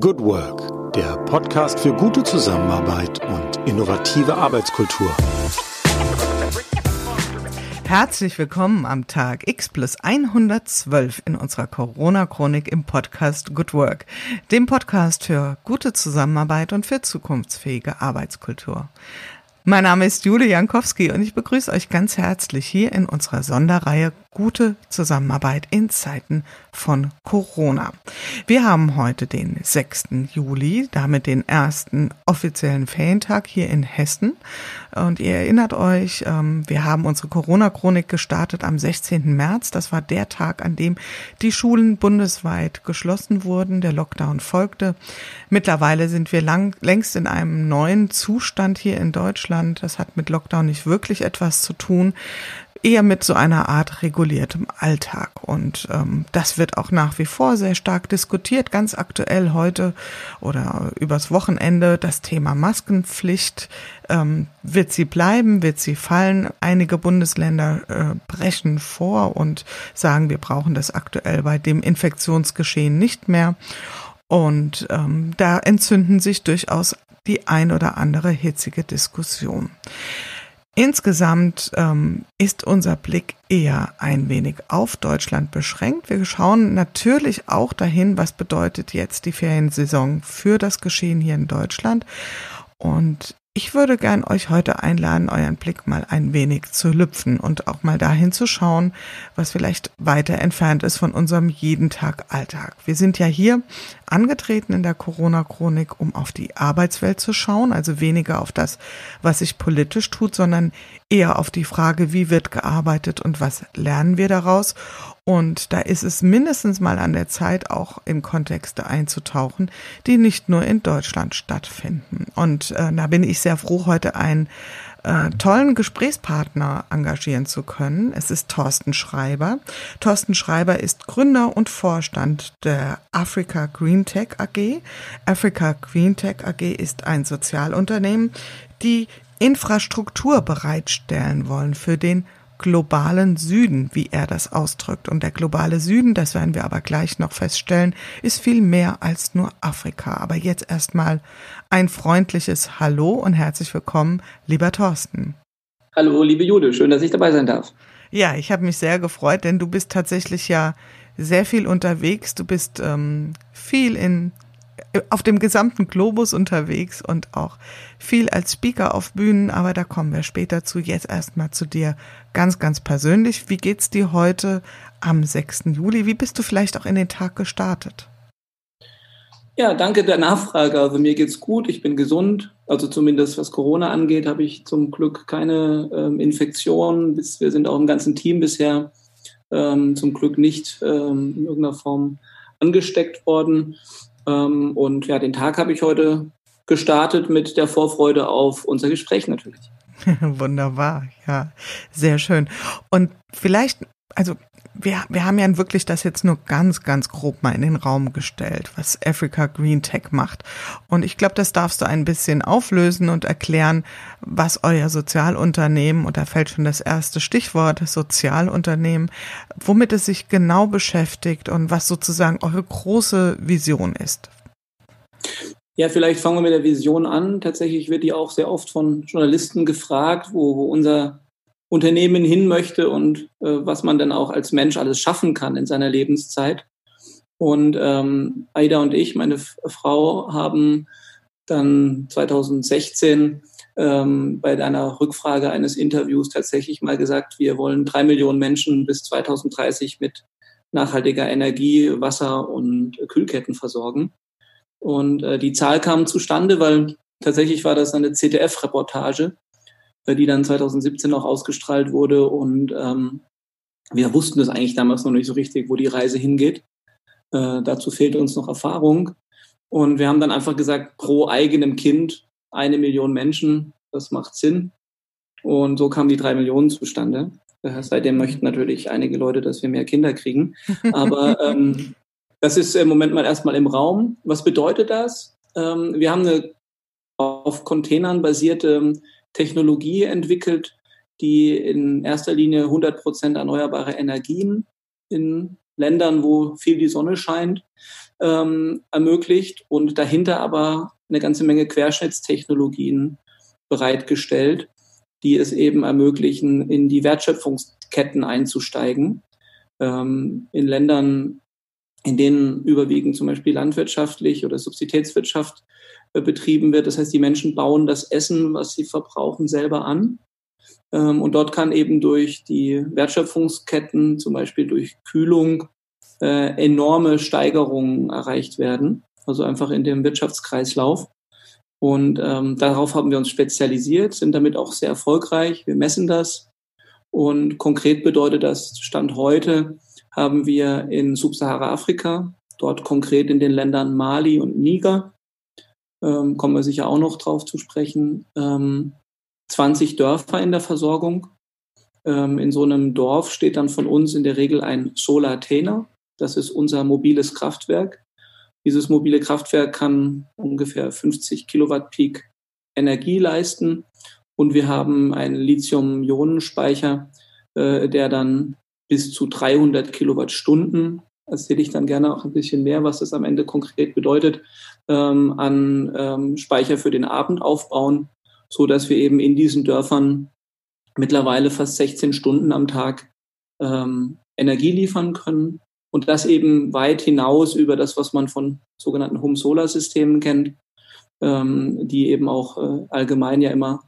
Good Work, der Podcast für gute Zusammenarbeit und innovative Arbeitskultur. Herzlich willkommen am Tag X plus 112 in unserer Corona-Chronik im Podcast Good Work, dem Podcast für gute Zusammenarbeit und für zukunftsfähige Arbeitskultur. Mein Name ist Jule Jankowski und ich begrüße euch ganz herzlich hier in unserer Sonderreihe Gute Zusammenarbeit in Zeiten von Corona. Wir haben heute den 6. Juli, damit den ersten offiziellen Ferientag hier in Hessen. Und ihr erinnert euch, ähm, wir haben unsere Corona-Chronik gestartet am 16. März. Das war der Tag, an dem die Schulen bundesweit geschlossen wurden. Der Lockdown folgte. Mittlerweile sind wir lang, längst in einem neuen Zustand hier in Deutschland. Das hat mit Lockdown nicht wirklich etwas zu tun eher mit so einer Art reguliertem Alltag. Und ähm, das wird auch nach wie vor sehr stark diskutiert. Ganz aktuell heute oder übers Wochenende das Thema Maskenpflicht. Ähm, wird sie bleiben? Wird sie fallen? Einige Bundesländer äh, brechen vor und sagen, wir brauchen das aktuell bei dem Infektionsgeschehen nicht mehr. Und ähm, da entzünden sich durchaus die ein oder andere hitzige Diskussion. Insgesamt ähm, ist unser Blick eher ein wenig auf Deutschland beschränkt. Wir schauen natürlich auch dahin, was bedeutet jetzt die Feriensaison für das Geschehen hier in Deutschland. Und ich würde gern euch heute einladen, euren Blick mal ein wenig zu lüpfen und auch mal dahin zu schauen, was vielleicht weiter entfernt ist von unserem jeden Tag Alltag. Wir sind ja hier angetreten in der Corona-Chronik, um auf die Arbeitswelt zu schauen, also weniger auf das, was sich politisch tut, sondern eher auf die Frage, wie wird gearbeitet und was lernen wir daraus und da ist es mindestens mal an der Zeit, auch in Kontexte einzutauchen, die nicht nur in Deutschland stattfinden. Und äh, da bin ich sehr froh, heute einen äh, tollen Gesprächspartner engagieren zu können. Es ist Thorsten Schreiber. Thorsten Schreiber ist Gründer und Vorstand der Africa Green Tech AG. Africa Green Tech AG ist ein Sozialunternehmen, die Infrastruktur bereitstellen wollen für den globalen Süden, wie er das ausdrückt. Und der globale Süden, das werden wir aber gleich noch feststellen, ist viel mehr als nur Afrika. Aber jetzt erstmal ein freundliches Hallo und herzlich willkommen, lieber Thorsten. Hallo, liebe Jude, schön, dass ich dabei sein darf. Ja, ich habe mich sehr gefreut, denn du bist tatsächlich ja sehr viel unterwegs. Du bist ähm, viel in auf dem gesamten Globus unterwegs und auch viel als Speaker auf Bühnen, aber da kommen wir später zu. Jetzt erstmal zu dir ganz, ganz persönlich. Wie geht's dir heute am 6. Juli? Wie bist du vielleicht auch in den Tag gestartet? Ja, danke der Nachfrage. Also mir geht's gut, ich bin gesund. Also zumindest was Corona angeht, habe ich zum Glück keine ähm, Infektion. Wir sind auch im ganzen Team bisher ähm, zum Glück nicht ähm, in irgendeiner Form angesteckt worden. Ähm, und ja, den Tag habe ich heute gestartet mit der Vorfreude auf unser Gespräch natürlich. Wunderbar, ja, sehr schön. Und vielleicht, also wir, wir haben ja wirklich das jetzt nur ganz, ganz grob mal in den Raum gestellt, was Africa Green Tech macht. Und ich glaube, das darfst du ein bisschen auflösen und erklären, was euer Sozialunternehmen, und da fällt schon das erste Stichwort, Sozialunternehmen, womit es sich genau beschäftigt und was sozusagen eure große Vision ist. Ja, vielleicht fangen wir mit der Vision an. Tatsächlich wird die auch sehr oft von Journalisten gefragt, wo, wo unser Unternehmen hin möchte und äh, was man dann auch als Mensch alles schaffen kann in seiner Lebenszeit. Und ähm, Aida und ich, meine F Frau, haben dann 2016 ähm, bei einer Rückfrage eines Interviews tatsächlich mal gesagt, wir wollen drei Millionen Menschen bis 2030 mit nachhaltiger Energie, Wasser und Kühlketten versorgen. Und äh, die Zahl kam zustande, weil tatsächlich war das eine ZDF-Reportage, äh, die dann 2017 auch ausgestrahlt wurde. Und ähm, wir wussten das eigentlich damals noch nicht so richtig, wo die Reise hingeht. Äh, dazu fehlt uns noch Erfahrung. Und wir haben dann einfach gesagt, pro eigenem Kind eine Million Menschen, das macht Sinn. Und so kamen die drei Millionen zustande. Äh, seitdem möchten natürlich einige Leute, dass wir mehr Kinder kriegen. Aber ähm, das ist im Moment mal erstmal im Raum. Was bedeutet das? Ähm, wir haben eine auf Containern basierte Technologie entwickelt, die in erster Linie 100 Prozent erneuerbare Energien in Ländern, wo viel die Sonne scheint, ähm, ermöglicht und dahinter aber eine ganze Menge Querschnittstechnologien bereitgestellt, die es eben ermöglichen, in die Wertschöpfungsketten einzusteigen. Ähm, in Ländern, in denen überwiegend zum Beispiel landwirtschaftlich oder Subsiditätswirtschaft äh, betrieben wird. Das heißt, die Menschen bauen das Essen, was sie verbrauchen, selber an. Ähm, und dort kann eben durch die Wertschöpfungsketten, zum Beispiel durch Kühlung, äh, enorme Steigerungen erreicht werden. Also einfach in dem Wirtschaftskreislauf. Und ähm, darauf haben wir uns spezialisiert, sind damit auch sehr erfolgreich. Wir messen das. Und konkret bedeutet das, Stand heute haben wir in Subsahara-Afrika, dort konkret in den Ländern Mali und Niger, ähm, kommen wir sicher auch noch drauf zu sprechen, ähm, 20 Dörfer in der Versorgung. Ähm, in so einem Dorf steht dann von uns in der Regel ein Solar-Tainer. Das ist unser mobiles Kraftwerk. Dieses mobile Kraftwerk kann ungefähr 50 Kilowatt Peak Energie leisten. Und wir haben einen Lithium-Ionen-Speicher, äh, der dann bis zu 300 Kilowattstunden, erzähle ich dann gerne auch ein bisschen mehr, was das am Ende konkret bedeutet, ähm, an ähm, Speicher für den Abend aufbauen, so dass wir eben in diesen Dörfern mittlerweile fast 16 Stunden am Tag ähm, Energie liefern können und das eben weit hinaus über das, was man von sogenannten Home-Solar-Systemen kennt, ähm, die eben auch äh, allgemein ja immer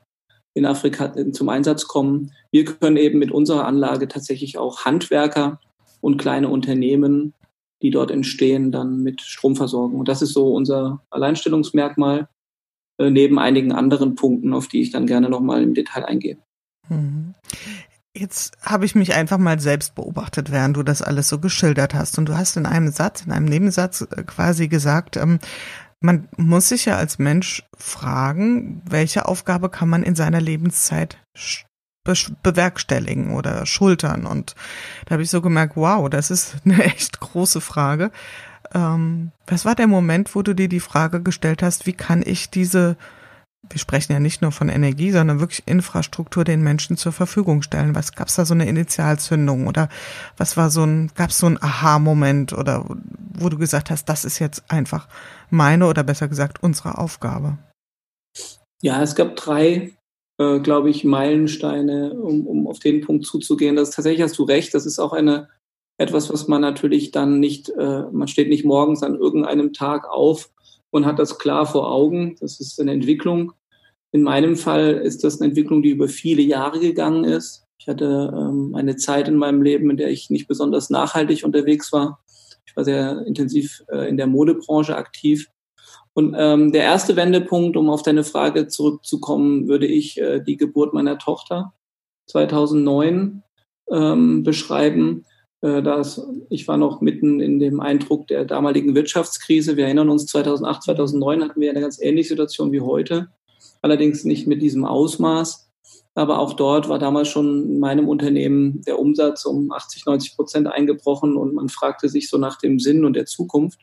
in Afrika zum Einsatz kommen. Wir können eben mit unserer Anlage tatsächlich auch Handwerker und kleine Unternehmen, die dort entstehen, dann mit Strom versorgen. Und das ist so unser Alleinstellungsmerkmal, äh, neben einigen anderen Punkten, auf die ich dann gerne nochmal im Detail eingehe. Mhm. Jetzt habe ich mich einfach mal selbst beobachtet, während du das alles so geschildert hast. Und du hast in einem Satz, in einem Nebensatz äh, quasi gesagt, ähm, man muss sich ja als Mensch fragen, welche Aufgabe kann man in seiner Lebenszeit be bewerkstelligen oder schultern. Und da habe ich so gemerkt, wow, das ist eine echt große Frage. Ähm, was war der Moment, wo du dir die Frage gestellt hast, wie kann ich diese wir sprechen ja nicht nur von Energie, sondern wirklich Infrastruktur den Menschen zur Verfügung stellen. Was gab es da so eine Initialzündung oder was war so ein, gab es so ein Aha-Moment oder wo du gesagt hast, das ist jetzt einfach meine oder besser gesagt unsere Aufgabe? Ja, es gab drei, äh, glaube ich, Meilensteine, um, um auf den Punkt zuzugehen. Das tatsächlich hast du recht. Das ist auch eine etwas, was man natürlich dann nicht, äh, man steht nicht morgens an irgendeinem Tag auf und hat das klar vor Augen. Das ist eine Entwicklung. In meinem Fall ist das eine Entwicklung, die über viele Jahre gegangen ist. Ich hatte ähm, eine Zeit in meinem Leben, in der ich nicht besonders nachhaltig unterwegs war. Ich war sehr intensiv äh, in der Modebranche aktiv. Und ähm, der erste Wendepunkt, um auf deine Frage zurückzukommen, würde ich äh, die Geburt meiner Tochter 2009 ähm, beschreiben. Äh, das, ich war noch mitten in dem Eindruck der damaligen Wirtschaftskrise. Wir erinnern uns, 2008, 2009 hatten wir eine ganz ähnliche Situation wie heute, allerdings nicht mit diesem Ausmaß. Aber auch dort war damals schon in meinem Unternehmen der Umsatz um 80, 90 Prozent eingebrochen und man fragte sich so nach dem Sinn und der Zukunft.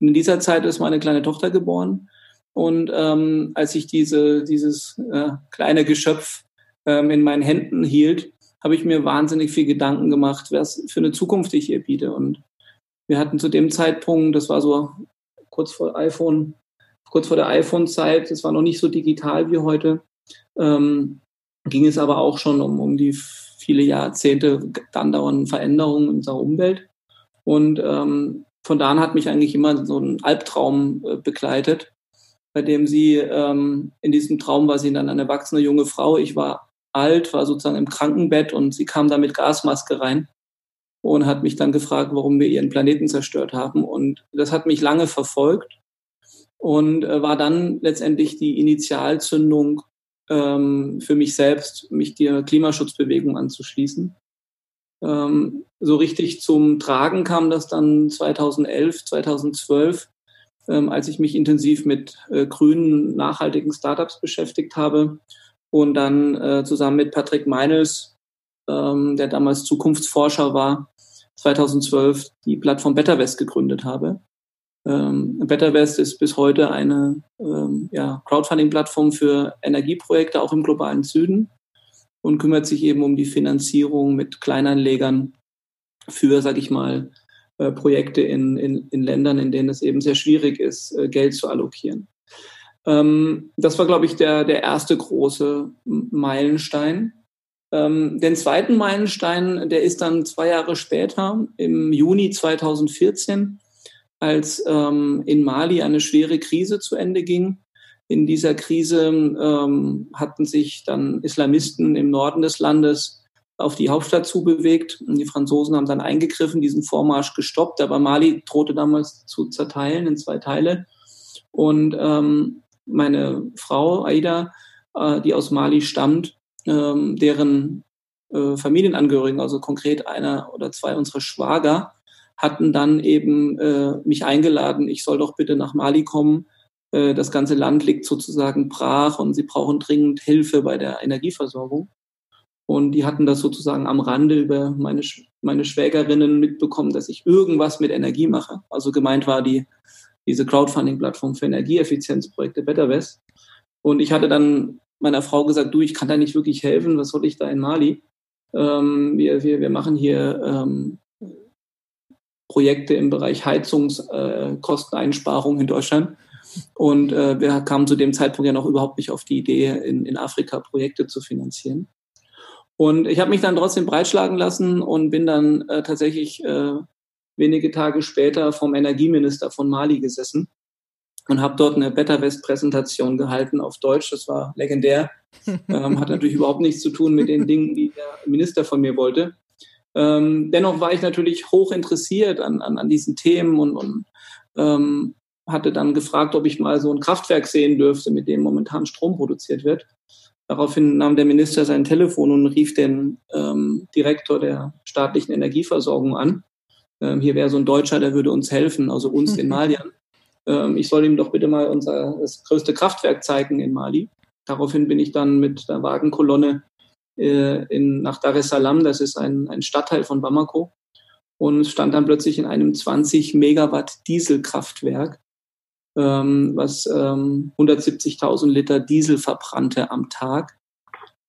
Und in dieser Zeit ist meine kleine Tochter geboren. Und ähm, als ich diese, dieses äh, kleine Geschöpf ähm, in meinen Händen hielt, habe ich mir wahnsinnig viel Gedanken gemacht, was für eine Zukunft ich ihr biete. Und wir hatten zu dem Zeitpunkt, das war so kurz vor iPhone, kurz vor der iPhone-Zeit, das war noch nicht so digital wie heute, ähm, ging es aber auch schon um, um die viele Jahrzehnte andauernden Veränderungen in unserer Umwelt. Und ähm, von da an hat mich eigentlich immer so ein Albtraum äh, begleitet, bei dem sie ähm, in diesem Traum war sie dann eine erwachsene junge Frau. Ich war alt, war sozusagen im Krankenbett und sie kam da mit Gasmaske rein und hat mich dann gefragt, warum wir ihren Planeten zerstört haben. Und das hat mich lange verfolgt und äh, war dann letztendlich die Initialzündung ähm, für mich selbst, mich der Klimaschutzbewegung anzuschließen. Ähm, so richtig zum Tragen kam das dann 2011, 2012, ähm, als ich mich intensiv mit äh, grünen, nachhaltigen Startups beschäftigt habe und dann äh, zusammen mit Patrick Meinels, ähm, der damals Zukunftsforscher war, 2012 die Plattform BetterWest gegründet habe. Ähm, BetterWest ist bis heute eine ähm, ja, Crowdfunding-Plattform für Energieprojekte auch im globalen Süden und kümmert sich eben um die Finanzierung mit Kleinanlegern für, sag ich mal, äh, Projekte in, in, in Ländern, in denen es eben sehr schwierig ist, äh, Geld zu allokieren. Ähm, das war, glaube ich, der, der erste große Meilenstein. Ähm, den zweiten Meilenstein, der ist dann zwei Jahre später, im Juni 2014, als ähm, in Mali eine schwere Krise zu Ende ging. In dieser Krise ähm, hatten sich dann Islamisten im Norden des Landes auf die Hauptstadt zubewegt. Und die Franzosen haben dann eingegriffen, diesen Vormarsch gestoppt. Aber Mali drohte damals zu zerteilen in zwei Teile. Und ähm, meine Frau Aida, äh, die aus Mali stammt, ähm, deren äh, Familienangehörigen, also konkret einer oder zwei unserer Schwager, hatten dann eben äh, mich eingeladen, ich soll doch bitte nach Mali kommen. Äh, das ganze Land liegt sozusagen brach und sie brauchen dringend Hilfe bei der Energieversorgung. Und die hatten das sozusagen am Rande über meine, meine Schwägerinnen mitbekommen, dass ich irgendwas mit Energie mache. Also gemeint war die, diese Crowdfunding-Plattform für Energieeffizienzprojekte BetterWest. Und ich hatte dann meiner Frau gesagt, du, ich kann da nicht wirklich helfen, was soll ich da in Mali? Ähm, wir, wir, wir machen hier ähm, Projekte im Bereich Heizungskosteneinsparung äh, in Deutschland. Und äh, wir kamen zu dem Zeitpunkt ja noch überhaupt nicht auf die Idee, in, in Afrika Projekte zu finanzieren. Und ich habe mich dann trotzdem breitschlagen lassen und bin dann äh, tatsächlich äh, wenige Tage später vom Energieminister von Mali gesessen und habe dort eine Better West Präsentation gehalten auf Deutsch. Das war legendär. Ähm, hat natürlich überhaupt nichts zu tun mit den Dingen, die der Minister von mir wollte. Ähm, dennoch war ich natürlich hoch interessiert an, an, an diesen Themen und, und ähm, hatte dann gefragt, ob ich mal so ein Kraftwerk sehen dürfte, mit dem momentan Strom produziert wird. Daraufhin nahm der Minister sein Telefon und rief den ähm, Direktor der staatlichen Energieversorgung an. Ähm, hier wäre so ein Deutscher, der würde uns helfen, also uns in Malian. Ähm, ich soll ihm doch bitte mal unser das größte Kraftwerk zeigen in Mali. Daraufhin bin ich dann mit der Wagenkolonne äh, in, nach Dar es Salaam, das ist ein, ein Stadtteil von Bamako, und stand dann plötzlich in einem 20 Megawatt Dieselkraftwerk, ähm, was ähm, 170.000 Liter Diesel verbrannte am Tag.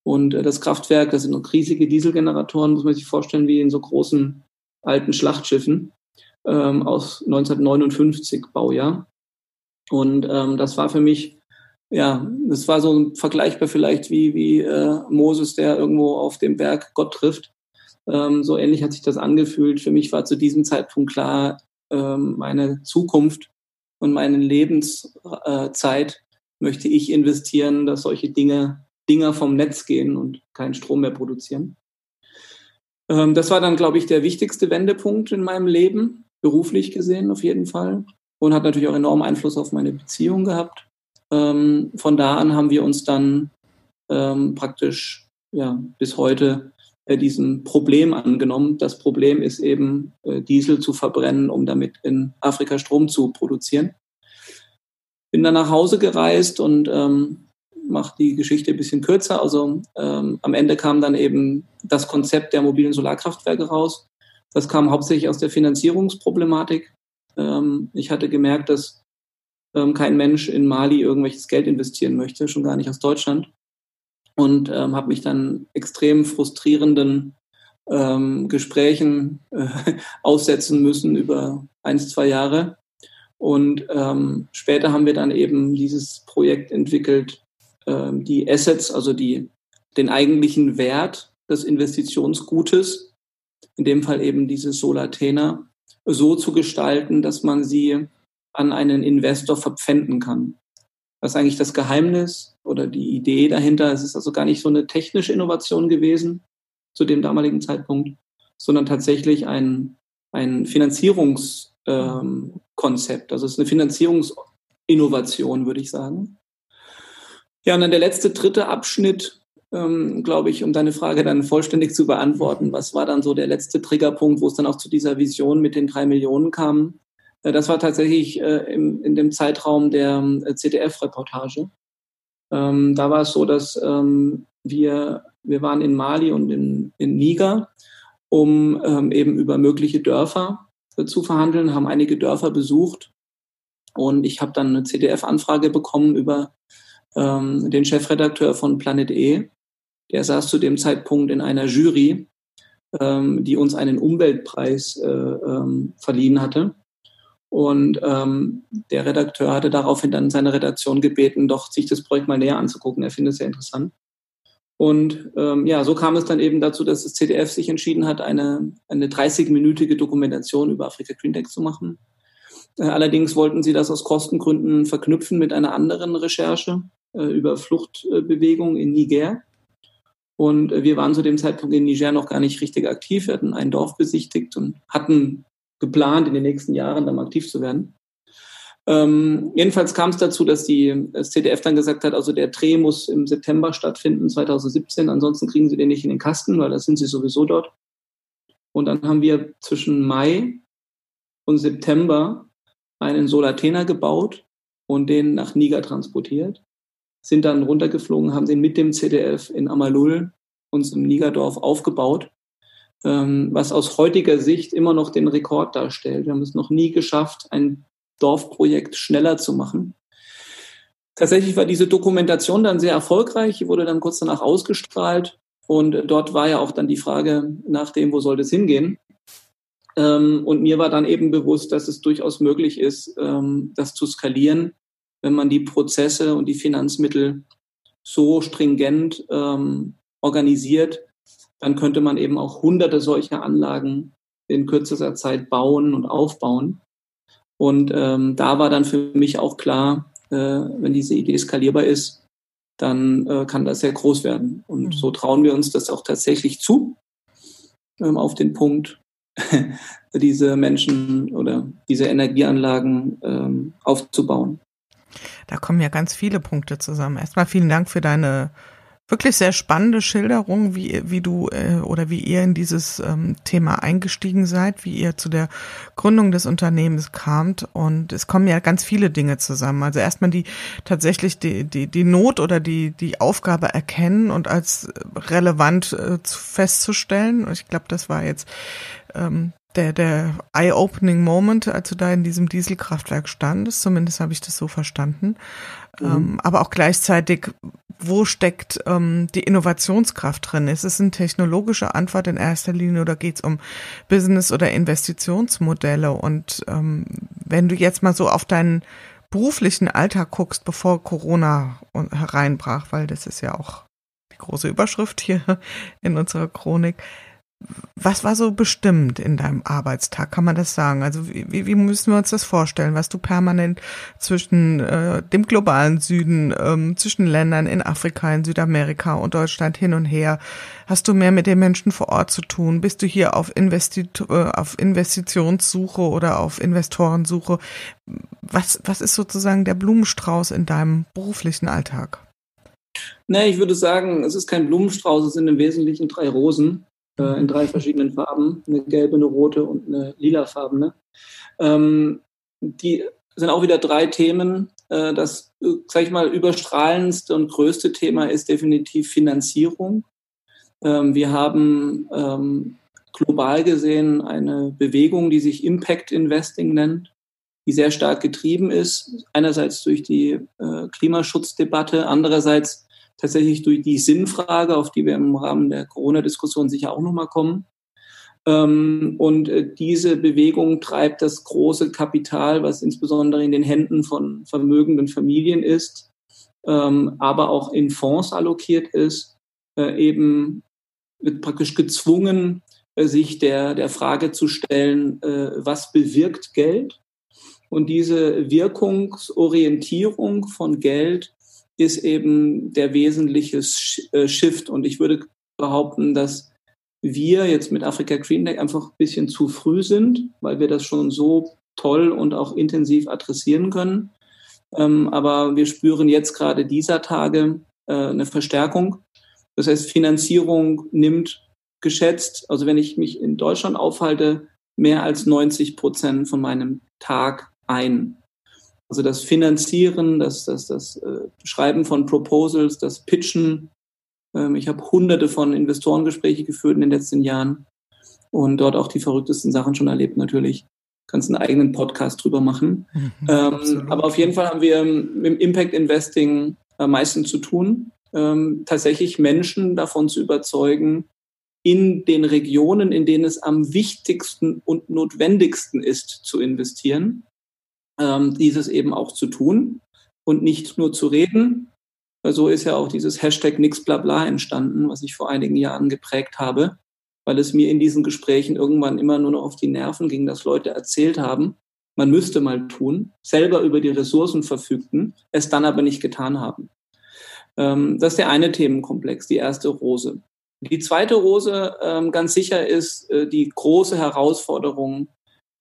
Und äh, das Kraftwerk, das sind riesige Dieselgeneratoren, muss man sich vorstellen, wie in so großen alten Schlachtschiffen ähm, aus 1959 Baujahr. Und ähm, das war für mich, ja, das war so vergleichbar vielleicht wie, wie äh, Moses, der irgendwo auf dem Berg Gott trifft. Ähm, so ähnlich hat sich das angefühlt. Für mich war zu diesem Zeitpunkt klar, ähm, meine Zukunft und meine Lebenszeit möchte ich investieren, dass solche Dinge, Dinger vom Netz gehen und keinen Strom mehr produzieren. Ähm, das war dann, glaube ich, der wichtigste Wendepunkt in meinem Leben, beruflich gesehen auf jeden Fall. Und hat natürlich auch enormen Einfluss auf meine Beziehung gehabt. Ähm, von da an haben wir uns dann ähm, praktisch ja, bis heute diesem Problem angenommen. Das Problem ist eben, äh, Diesel zu verbrennen, um damit in Afrika Strom zu produzieren. Bin dann nach Hause gereist und ähm, mache die Geschichte ein bisschen kürzer. Also ähm, am Ende kam dann eben das Konzept der mobilen Solarkraftwerke raus. Das kam hauptsächlich aus der Finanzierungsproblematik. Ähm, ich hatte gemerkt, dass ähm, kein Mensch in Mali irgendwelches Geld investieren möchte, schon gar nicht aus Deutschland. Und ähm, habe mich dann extrem frustrierenden ähm, Gesprächen äh, aussetzen müssen über ein, zwei Jahre. Und ähm, später haben wir dann eben dieses Projekt entwickelt, ähm, die Assets, also die, den eigentlichen Wert des Investitionsgutes, in dem Fall eben diese Solatena, so zu gestalten, dass man sie an einen Investor verpfänden kann. Was eigentlich das Geheimnis oder die Idee dahinter? Es ist also gar nicht so eine technische Innovation gewesen zu dem damaligen Zeitpunkt, sondern tatsächlich ein, ein Finanzierungskonzept. Ähm, also es ist eine Finanzierungsinnovation, würde ich sagen. Ja, und dann der letzte, dritte Abschnitt, ähm, glaube ich, um deine Frage dann vollständig zu beantworten. Was war dann so der letzte Triggerpunkt, wo es dann auch zu dieser Vision mit den drei Millionen kam? Äh, das war tatsächlich äh, in dem Zeitraum der äh, ZDF-Reportage. Ähm, da war es so, dass ähm, wir, wir waren in Mali und in, in Niger, um ähm, eben über mögliche Dörfer äh, zu verhandeln, haben einige Dörfer besucht und ich habe dann eine CDF-Anfrage bekommen über ähm, den Chefredakteur von Planet E. Der saß zu dem Zeitpunkt in einer Jury ähm, die uns einen Umweltpreis ähm, verliehen hatte. Und ähm, der Redakteur hatte daraufhin dann seine Redaktion gebeten, doch sich das Projekt mal näher anzugucken. Er findet es sehr interessant. Und ähm, ja, so kam es dann eben dazu, dass das CDF sich entschieden hat, eine, eine 30-minütige Dokumentation über Afrika Green Tech zu machen. Äh, allerdings wollten sie das aus Kostengründen verknüpfen mit einer anderen Recherche äh, über Fluchtbewegung in Niger. Und äh, wir waren zu dem Zeitpunkt in Niger noch gar nicht richtig aktiv. Wir hatten ein Dorf besichtigt und hatten geplant, in den nächsten Jahren dann aktiv zu werden. Ähm, jedenfalls kam es dazu, dass die, das CDF dann gesagt hat, also der Dreh muss im September stattfinden, 2017, ansonsten kriegen sie den nicht in den Kasten, weil da sind sie sowieso dort. Und dann haben wir zwischen Mai und September einen Solatena gebaut und den nach Niger transportiert, sind dann runtergeflogen, haben den mit dem CDF in Amalul, unserem Nigerdorf, aufgebaut, was aus heutiger Sicht immer noch den Rekord darstellt. Wir haben es noch nie geschafft, ein Dorfprojekt schneller zu machen. Tatsächlich war diese Dokumentation dann sehr erfolgreich, die wurde dann kurz danach ausgestrahlt und dort war ja auch dann die Frage nach dem, wo soll das hingehen. Ähm, und mir war dann eben bewusst, dass es durchaus möglich ist, ähm, das zu skalieren, wenn man die Prozesse und die Finanzmittel so stringent ähm, organisiert, dann könnte man eben auch hunderte solcher Anlagen in kürzester Zeit bauen und aufbauen. Und ähm, da war dann für mich auch klar, äh, wenn diese Idee skalierbar ist, dann äh, kann das sehr groß werden. Und mhm. so trauen wir uns das auch tatsächlich zu, ähm, auf den Punkt, diese Menschen oder diese Energieanlagen ähm, aufzubauen. Da kommen ja ganz viele Punkte zusammen. Erstmal vielen Dank für deine wirklich sehr spannende Schilderung, wie, wie du äh, oder wie ihr in dieses ähm, Thema eingestiegen seid, wie ihr zu der Gründung des Unternehmens kamt. Und es kommen ja ganz viele Dinge zusammen. Also erstmal die tatsächlich die, die, die Not oder die, die Aufgabe erkennen und als relevant äh, festzustellen. Und ich glaube, das war jetzt ähm, der, der eye-opening Moment, als du da in diesem Dieselkraftwerk standest. Zumindest habe ich das so verstanden. Mhm. Ähm, aber auch gleichzeitig, wo steckt ähm, die Innovationskraft drin? Ist es eine technologische Antwort in erster Linie oder geht es um Business- oder Investitionsmodelle? Und ähm, wenn du jetzt mal so auf deinen beruflichen Alltag guckst, bevor Corona hereinbrach, weil das ist ja auch die große Überschrift hier in unserer Chronik, was war so bestimmt in deinem Arbeitstag? Kann man das sagen? Also wie, wie müssen wir uns das vorstellen? Was du permanent zwischen äh, dem globalen Süden, ähm, zwischen Ländern in Afrika, in Südamerika und Deutschland hin und her? Hast du mehr mit den Menschen vor Ort zu tun? Bist du hier auf, Investit äh, auf Investitionssuche oder auf Investorensuche? Was, was ist sozusagen der Blumenstrauß in deinem beruflichen Alltag? Nee, ich würde sagen, es ist kein Blumenstrauß, es sind im Wesentlichen drei Rosen in drei verschiedenen Farben, eine gelbe, eine rote und eine lilafarbene. Ähm, die sind auch wieder drei Themen. Äh, das, sag ich mal, überstrahlendste und größte Thema ist definitiv Finanzierung. Ähm, wir haben ähm, global gesehen eine Bewegung, die sich Impact Investing nennt, die sehr stark getrieben ist. Einerseits durch die äh, Klimaschutzdebatte, andererseits tatsächlich durch die Sinnfrage, auf die wir im Rahmen der Corona-Diskussion sicher auch nochmal kommen. Ähm, und äh, diese Bewegung treibt das große Kapital, was insbesondere in den Händen von vermögenden Familien ist, ähm, aber auch in Fonds allokiert ist, äh, eben wird praktisch gezwungen, äh, sich der, der Frage zu stellen, was bewirkt Geld? Und diese Wirkungsorientierung von Geld ist eben der wesentliche äh, Shift. Und ich würde behaupten, dass wir jetzt mit Afrika Green Tech einfach ein bisschen zu früh sind, weil wir das schon so toll und auch intensiv adressieren können. Ähm, aber wir spüren jetzt gerade dieser Tage äh, eine Verstärkung. Das heißt, Finanzierung nimmt geschätzt, also wenn ich mich in Deutschland aufhalte, mehr als 90 Prozent von meinem Tag ein. Also das Finanzieren, das, das, das äh, Schreiben von Proposals, das Pitchen. Ähm, ich habe hunderte von Investorengespräche geführt in den letzten Jahren und dort auch die verrücktesten Sachen schon erlebt natürlich. Kannst einen eigenen Podcast drüber machen. Mhm, ähm, aber auf jeden Fall haben wir mit Impact Investing am meisten zu tun, ähm, tatsächlich Menschen davon zu überzeugen, in den Regionen, in denen es am wichtigsten und notwendigsten ist zu investieren, ähm, dieses eben auch zu tun und nicht nur zu reden. So ist ja auch dieses Hashtag nix bla bla entstanden, was ich vor einigen Jahren geprägt habe, weil es mir in diesen Gesprächen irgendwann immer nur noch auf die Nerven ging, dass Leute erzählt haben, man müsste mal tun, selber über die Ressourcen verfügten, es dann aber nicht getan haben. Ähm, das ist der eine Themenkomplex, die erste Rose. Die zweite Rose ähm, ganz sicher ist äh, die große Herausforderung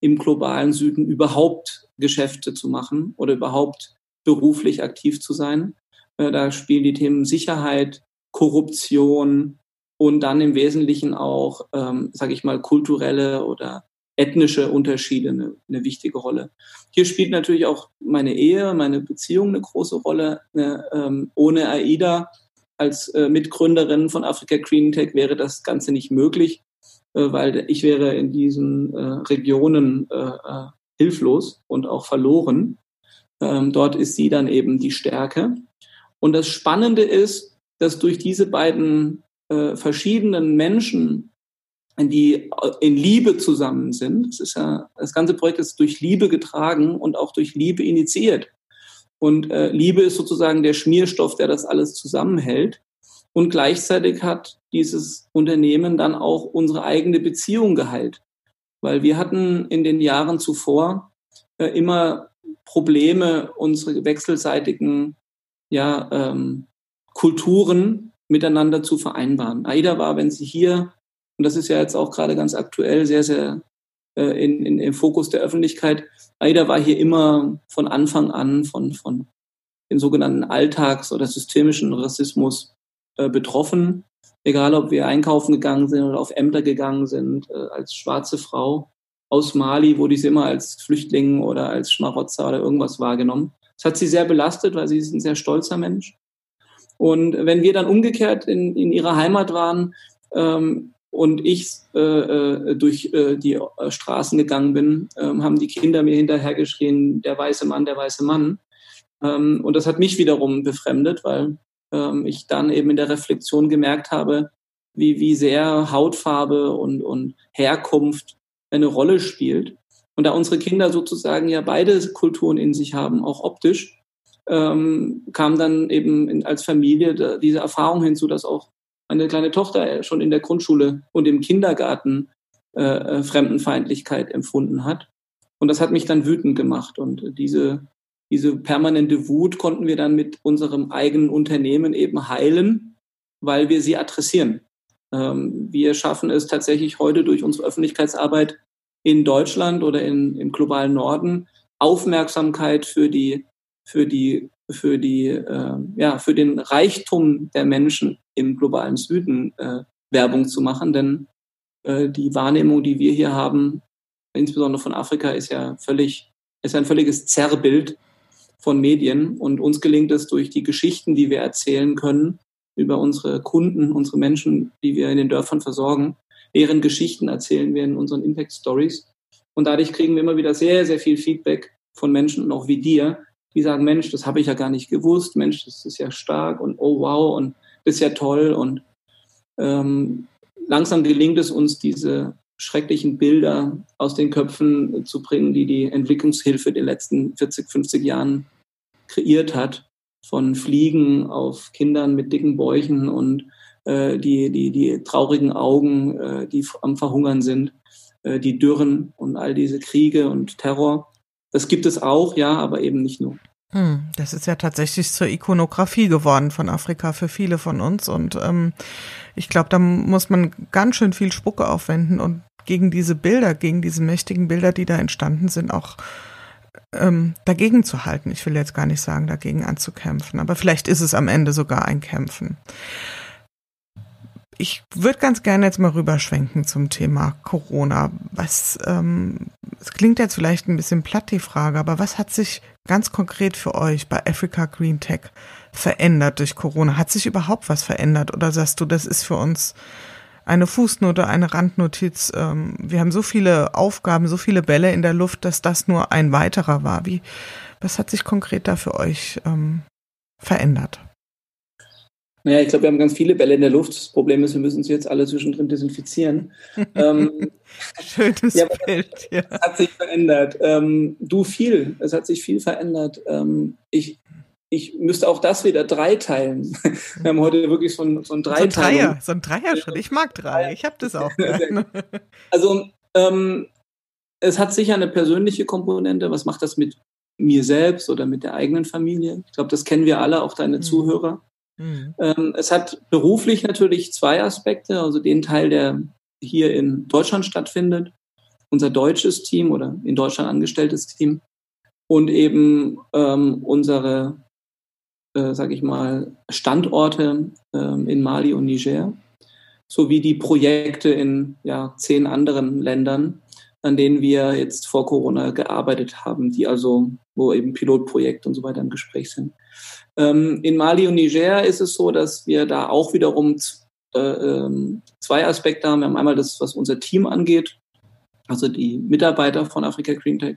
im globalen Süden überhaupt Geschäfte zu machen oder überhaupt beruflich aktiv zu sein. Äh, da spielen die Themen Sicherheit, Korruption und dann im Wesentlichen auch, ähm, sage ich mal, kulturelle oder ethnische Unterschiede eine, eine, wichtige Rolle. Hier spielt natürlich auch meine Ehe, meine Beziehung eine große Rolle. Eine, ähm, ohne AIDA als äh, Mitgründerin von Africa Green Tech wäre das Ganze nicht möglich, weil ich wäre in diesen äh, Regionen äh, äh, hilflos und auch verloren. Ähm, dort ist sie dann eben die Stärke. Und das Spannende ist, dass durch diese beiden äh, verschiedenen Menschen, die in Liebe zusammen sind, das ist ja, das ganze Projekt ist durch Liebe getragen und auch durch Liebe initiiert. Und äh, Liebe ist sozusagen der Schmierstoff, der das alles zusammenhält. Und gleichzeitig hat dieses Unternehmen dann auch unsere eigene Beziehung geheilt. Weil wir hatten in den Jahren zuvor äh, immer Probleme, unsere wechselseitigen ja, ähm, Kulturen miteinander zu vereinbaren. AIDA war, wenn sie hier, und das ist ja jetzt auch gerade ganz aktuell, sehr, sehr äh, in, in, im Fokus der Öffentlichkeit, AIDA war hier immer von Anfang an von, von dem sogenannten Alltags- oder systemischen Rassismus äh, betroffen. Egal, ob wir einkaufen gegangen sind oder auf Ämter gegangen sind, äh, als schwarze Frau aus Mali wurde sie immer als Flüchtling oder als Schmarotzer oder irgendwas wahrgenommen. Das hat sie sehr belastet, weil sie ist ein sehr stolzer Mensch. Und wenn wir dann umgekehrt in, in ihrer Heimat waren, ähm, und ich äh, äh, durch äh, die äh, Straßen gegangen bin, ähm, haben die Kinder mir hinterhergeschrien, der weiße Mann, der weiße Mann. Ähm, und das hat mich wiederum befremdet, weil ähm, ich dann eben in der Reflexion gemerkt habe, wie, wie sehr Hautfarbe und, und Herkunft eine Rolle spielt. Und da unsere Kinder sozusagen ja beide Kulturen in sich haben, auch optisch, ähm, kam dann eben in, als Familie diese Erfahrung hinzu, dass auch meine kleine Tochter schon in der Grundschule und im Kindergarten äh, äh, Fremdenfeindlichkeit empfunden hat. Und das hat mich dann wütend gemacht. Und diese, diese permanente Wut konnten wir dann mit unserem eigenen Unternehmen eben heilen, weil wir sie adressieren. Ähm, wir schaffen es tatsächlich heute durch unsere Öffentlichkeitsarbeit in Deutschland oder in, im globalen Norden Aufmerksamkeit für die, für die, für die, äh, ja, für den Reichtum der Menschen im globalen Süden äh, Werbung zu machen, denn äh, die Wahrnehmung, die wir hier haben, insbesondere von Afrika, ist ja völlig, ist ein völliges Zerrbild von Medien. Und uns gelingt es durch die Geschichten, die wir erzählen können über unsere Kunden, unsere Menschen, die wir in den Dörfern versorgen, deren Geschichten erzählen wir in unseren Impact Stories. Und dadurch kriegen wir immer wieder sehr, sehr viel Feedback von Menschen und auch wie dir, die sagen, Mensch, das habe ich ja gar nicht gewusst, Mensch, das ist ja stark und oh wow und ist ja toll. Und ähm, langsam gelingt es uns, diese schrecklichen Bilder aus den Köpfen zu bringen, die die Entwicklungshilfe der letzten 40, 50 Jahren kreiert hat, von Fliegen auf Kindern mit dicken Bäuchen und äh, die, die, die traurigen Augen, äh, die am Verhungern sind, äh, die Dürren und all diese Kriege und Terror. Das gibt es auch, ja, aber eben nicht nur. Hm, das ist ja tatsächlich zur Ikonografie geworden von Afrika für viele von uns. Und ähm, ich glaube, da muss man ganz schön viel Spucke aufwenden und gegen diese Bilder, gegen diese mächtigen Bilder, die da entstanden sind, auch ähm, dagegen zu halten. Ich will jetzt gar nicht sagen, dagegen anzukämpfen, aber vielleicht ist es am Ende sogar ein Kämpfen ich würde ganz gerne jetzt mal rüberschwenken zum Thema Corona. Was, ähm, es klingt jetzt vielleicht ein bisschen platt, die Frage, aber was hat sich ganz konkret für euch bei Africa Green Tech verändert durch Corona? Hat sich überhaupt was verändert oder sagst du, das ist für uns eine Fußnote, eine Randnotiz? Ähm, wir haben so viele Aufgaben, so viele Bälle in der Luft, dass das nur ein weiterer war. Wie, was hat sich konkret da für euch ähm, verändert? Naja, ich glaube, wir haben ganz viele Bälle in der Luft. Das Problem ist, wir müssen sie jetzt alle zwischendrin desinfizieren. ähm, Schönes ja, Bild, ja. Es hat sich verändert. Ähm, du viel. Es hat sich viel verändert. Ähm, ich, ich müsste auch das wieder drei teilen. Wir haben heute wirklich so ein, so ein Dreiteil. So ein Dreier, so ein Dreier-Schritt. Ich mag drei. Ich habe das auch. Also, ähm, es hat sicher eine persönliche Komponente. Was macht das mit mir selbst oder mit der eigenen Familie? Ich glaube, das kennen wir alle, auch deine mhm. Zuhörer. Mhm. Ähm, es hat beruflich natürlich zwei Aspekte, also den Teil, der hier in Deutschland stattfindet, unser deutsches Team oder in Deutschland angestelltes Team und eben ähm, unsere, äh, sage ich mal, Standorte ähm, in Mali und Niger sowie die Projekte in ja, zehn anderen Ländern, an denen wir jetzt vor Corona gearbeitet haben, die also, wo eben Pilotprojekte und so weiter im Gespräch sind. Ähm, in Mali und Niger ist es so, dass wir da auch wiederum äh, ähm, zwei Aspekte haben. Wir haben einmal das, was unser Team angeht, also die Mitarbeiter von Afrika Green Tech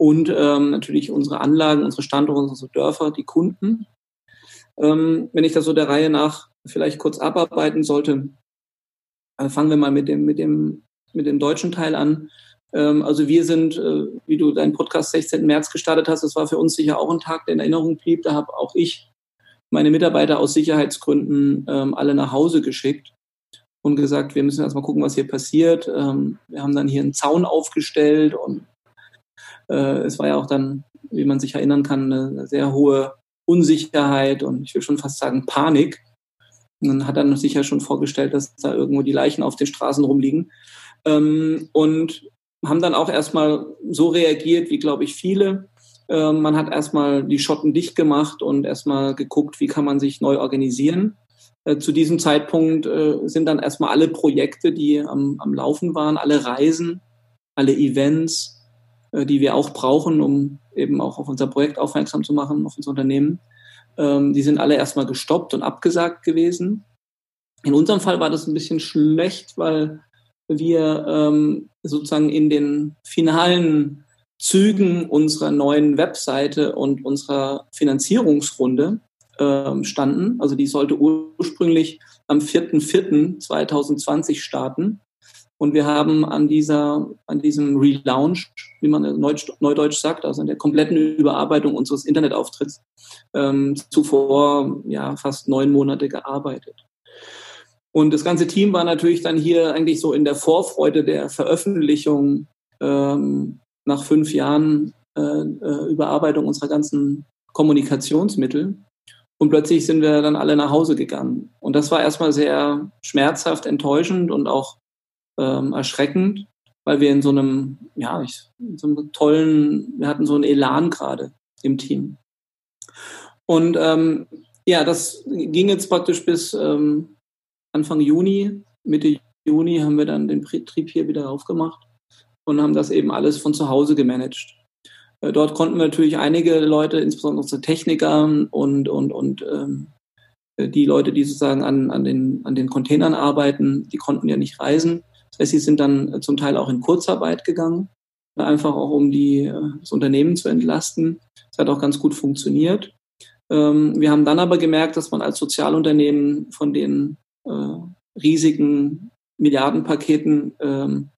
und ähm, natürlich unsere Anlagen, unsere Standorte, unsere Dörfer, die Kunden. Ähm, wenn ich das so der Reihe nach vielleicht kurz abarbeiten sollte, äh, fangen wir mal mit dem, mit dem, mit dem deutschen Teil an. Ähm, also wir sind, äh, wie du deinen Podcast 16. März gestartet hast, das war für uns sicher auch ein Tag, der in Erinnerung blieb. Da habe auch ich meine Mitarbeiter aus Sicherheitsgründen ähm, alle nach Hause geschickt und gesagt, wir müssen erstmal gucken, was hier passiert. Ähm, wir haben dann hier einen Zaun aufgestellt und äh, es war ja auch dann, wie man sich erinnern kann, eine sehr hohe Unsicherheit und ich will schon fast sagen Panik. Und dann hat er sich ja schon vorgestellt, dass da irgendwo die Leichen auf den Straßen rumliegen. Ähm, und haben dann auch erstmal so reagiert, wie glaube ich viele. Ähm, man hat erstmal die Schotten dicht gemacht und erstmal geguckt, wie kann man sich neu organisieren. Äh, zu diesem Zeitpunkt äh, sind dann erstmal alle Projekte, die am, am Laufen waren, alle Reisen, alle Events, die wir auch brauchen, um eben auch auf unser Projekt aufmerksam zu machen, auf unser Unternehmen, ähm, die sind alle erstmal gestoppt und abgesagt gewesen. In unserem Fall war das ein bisschen schlecht, weil wir ähm, sozusagen in den finalen Zügen unserer neuen Webseite und unserer Finanzierungsrunde ähm, standen. Also die sollte ursprünglich am 4.4.2020 starten. Und wir haben an dieser, an diesem Relaunch, wie man neudeutsch sagt, also an der kompletten Überarbeitung unseres Internetauftritts, ähm, zuvor ja fast neun Monate gearbeitet. Und das ganze Team war natürlich dann hier eigentlich so in der Vorfreude der Veröffentlichung ähm, nach fünf Jahren äh, äh, Überarbeitung unserer ganzen Kommunikationsmittel. Und plötzlich sind wir dann alle nach Hause gegangen. Und das war erstmal sehr schmerzhaft, enttäuschend und auch ähm, erschreckend, weil wir in so einem, ja, ich, so einem tollen, wir hatten so einen Elan gerade im Team. Und ähm, ja, das ging jetzt praktisch bis ähm, Anfang Juni, Mitte Juni haben wir dann den Betrieb hier wieder aufgemacht und haben das eben alles von zu Hause gemanagt. Äh, dort konnten wir natürlich einige Leute, insbesondere unsere Techniker und, und, und ähm, die Leute, die sozusagen an, an, den, an den Containern arbeiten, die konnten ja nicht reisen. Sie sind dann zum Teil auch in Kurzarbeit gegangen, einfach auch um die, äh, das Unternehmen zu entlasten. Das hat auch ganz gut funktioniert. Ähm, wir haben dann aber gemerkt, dass man als Sozialunternehmen von den äh, riesigen Milliardenpaketen, ähm,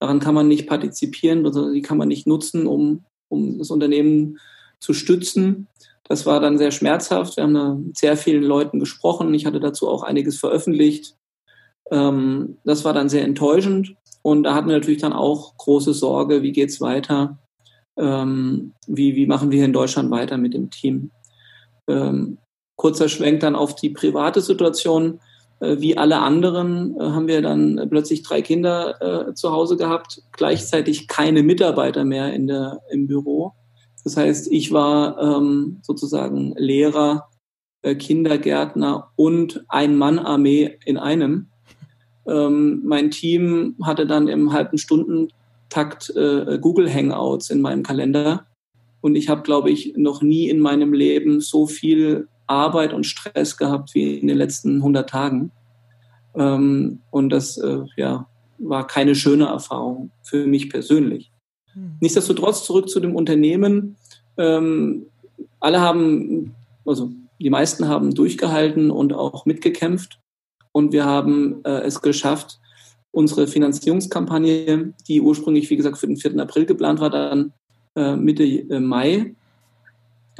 daran kann man nicht partizipieren, also die kann man nicht nutzen, um, um das Unternehmen zu stützen. Das war dann sehr schmerzhaft. Wir haben da mit sehr vielen Leuten gesprochen. Ich hatte dazu auch einiges veröffentlicht. Ähm, das war dann sehr enttäuschend. Und da hatten wir natürlich dann auch große Sorge, wie geht's weiter? Ähm, wie, wie machen wir hier in Deutschland weiter mit dem Team? Ähm, kurzer Schwenk dann auf die private Situation. Äh, wie alle anderen äh, haben wir dann plötzlich drei Kinder äh, zu Hause gehabt, gleichzeitig keine Mitarbeiter mehr in der, im Büro. Das heißt, ich war ähm, sozusagen Lehrer, äh, Kindergärtner und Ein-Mann-Armee in einem. Ähm, mein Team hatte dann im halben Stundentakt äh, Google Hangouts in meinem Kalender. Und ich habe, glaube ich, noch nie in meinem Leben so viel Arbeit und Stress gehabt wie in den letzten 100 Tagen. Ähm, und das äh, ja, war keine schöne Erfahrung für mich persönlich. Hm. Nichtsdestotrotz zurück zu dem Unternehmen. Ähm, alle haben, also die meisten haben durchgehalten und auch mitgekämpft. Und wir haben äh, es geschafft, unsere Finanzierungskampagne, die ursprünglich, wie gesagt, für den 4. April geplant war, dann äh, Mitte äh, Mai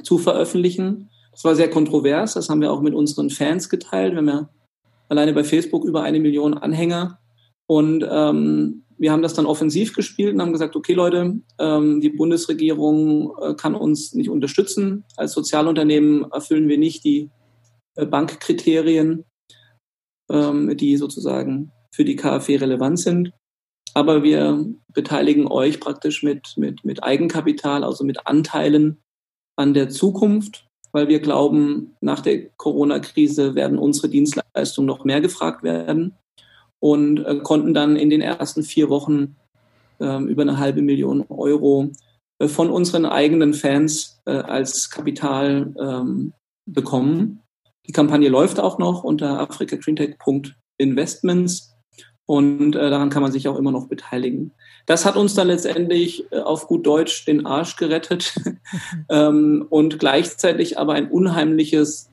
zu veröffentlichen. Das war sehr kontrovers. Das haben wir auch mit unseren Fans geteilt. Wir haben ja alleine bei Facebook über eine Million Anhänger. Und ähm, wir haben das dann offensiv gespielt und haben gesagt, okay Leute, ähm, die Bundesregierung äh, kann uns nicht unterstützen. Als Sozialunternehmen erfüllen wir nicht die äh, Bankkriterien, ähm, die sozusagen für die KfW relevant sind. Aber wir beteiligen euch praktisch mit, mit, mit Eigenkapital, also mit Anteilen an der Zukunft, weil wir glauben, nach der Corona-Krise werden unsere Dienstleistungen noch mehr gefragt werden und äh, konnten dann in den ersten vier Wochen äh, über eine halbe Million Euro äh, von unseren eigenen Fans äh, als Kapital ähm, bekommen. Die Kampagne läuft auch noch unter africagreentech.investments und äh, daran kann man sich auch immer noch beteiligen. Das hat uns dann letztendlich äh, auf gut Deutsch den Arsch gerettet ähm, und gleichzeitig aber ein unheimliches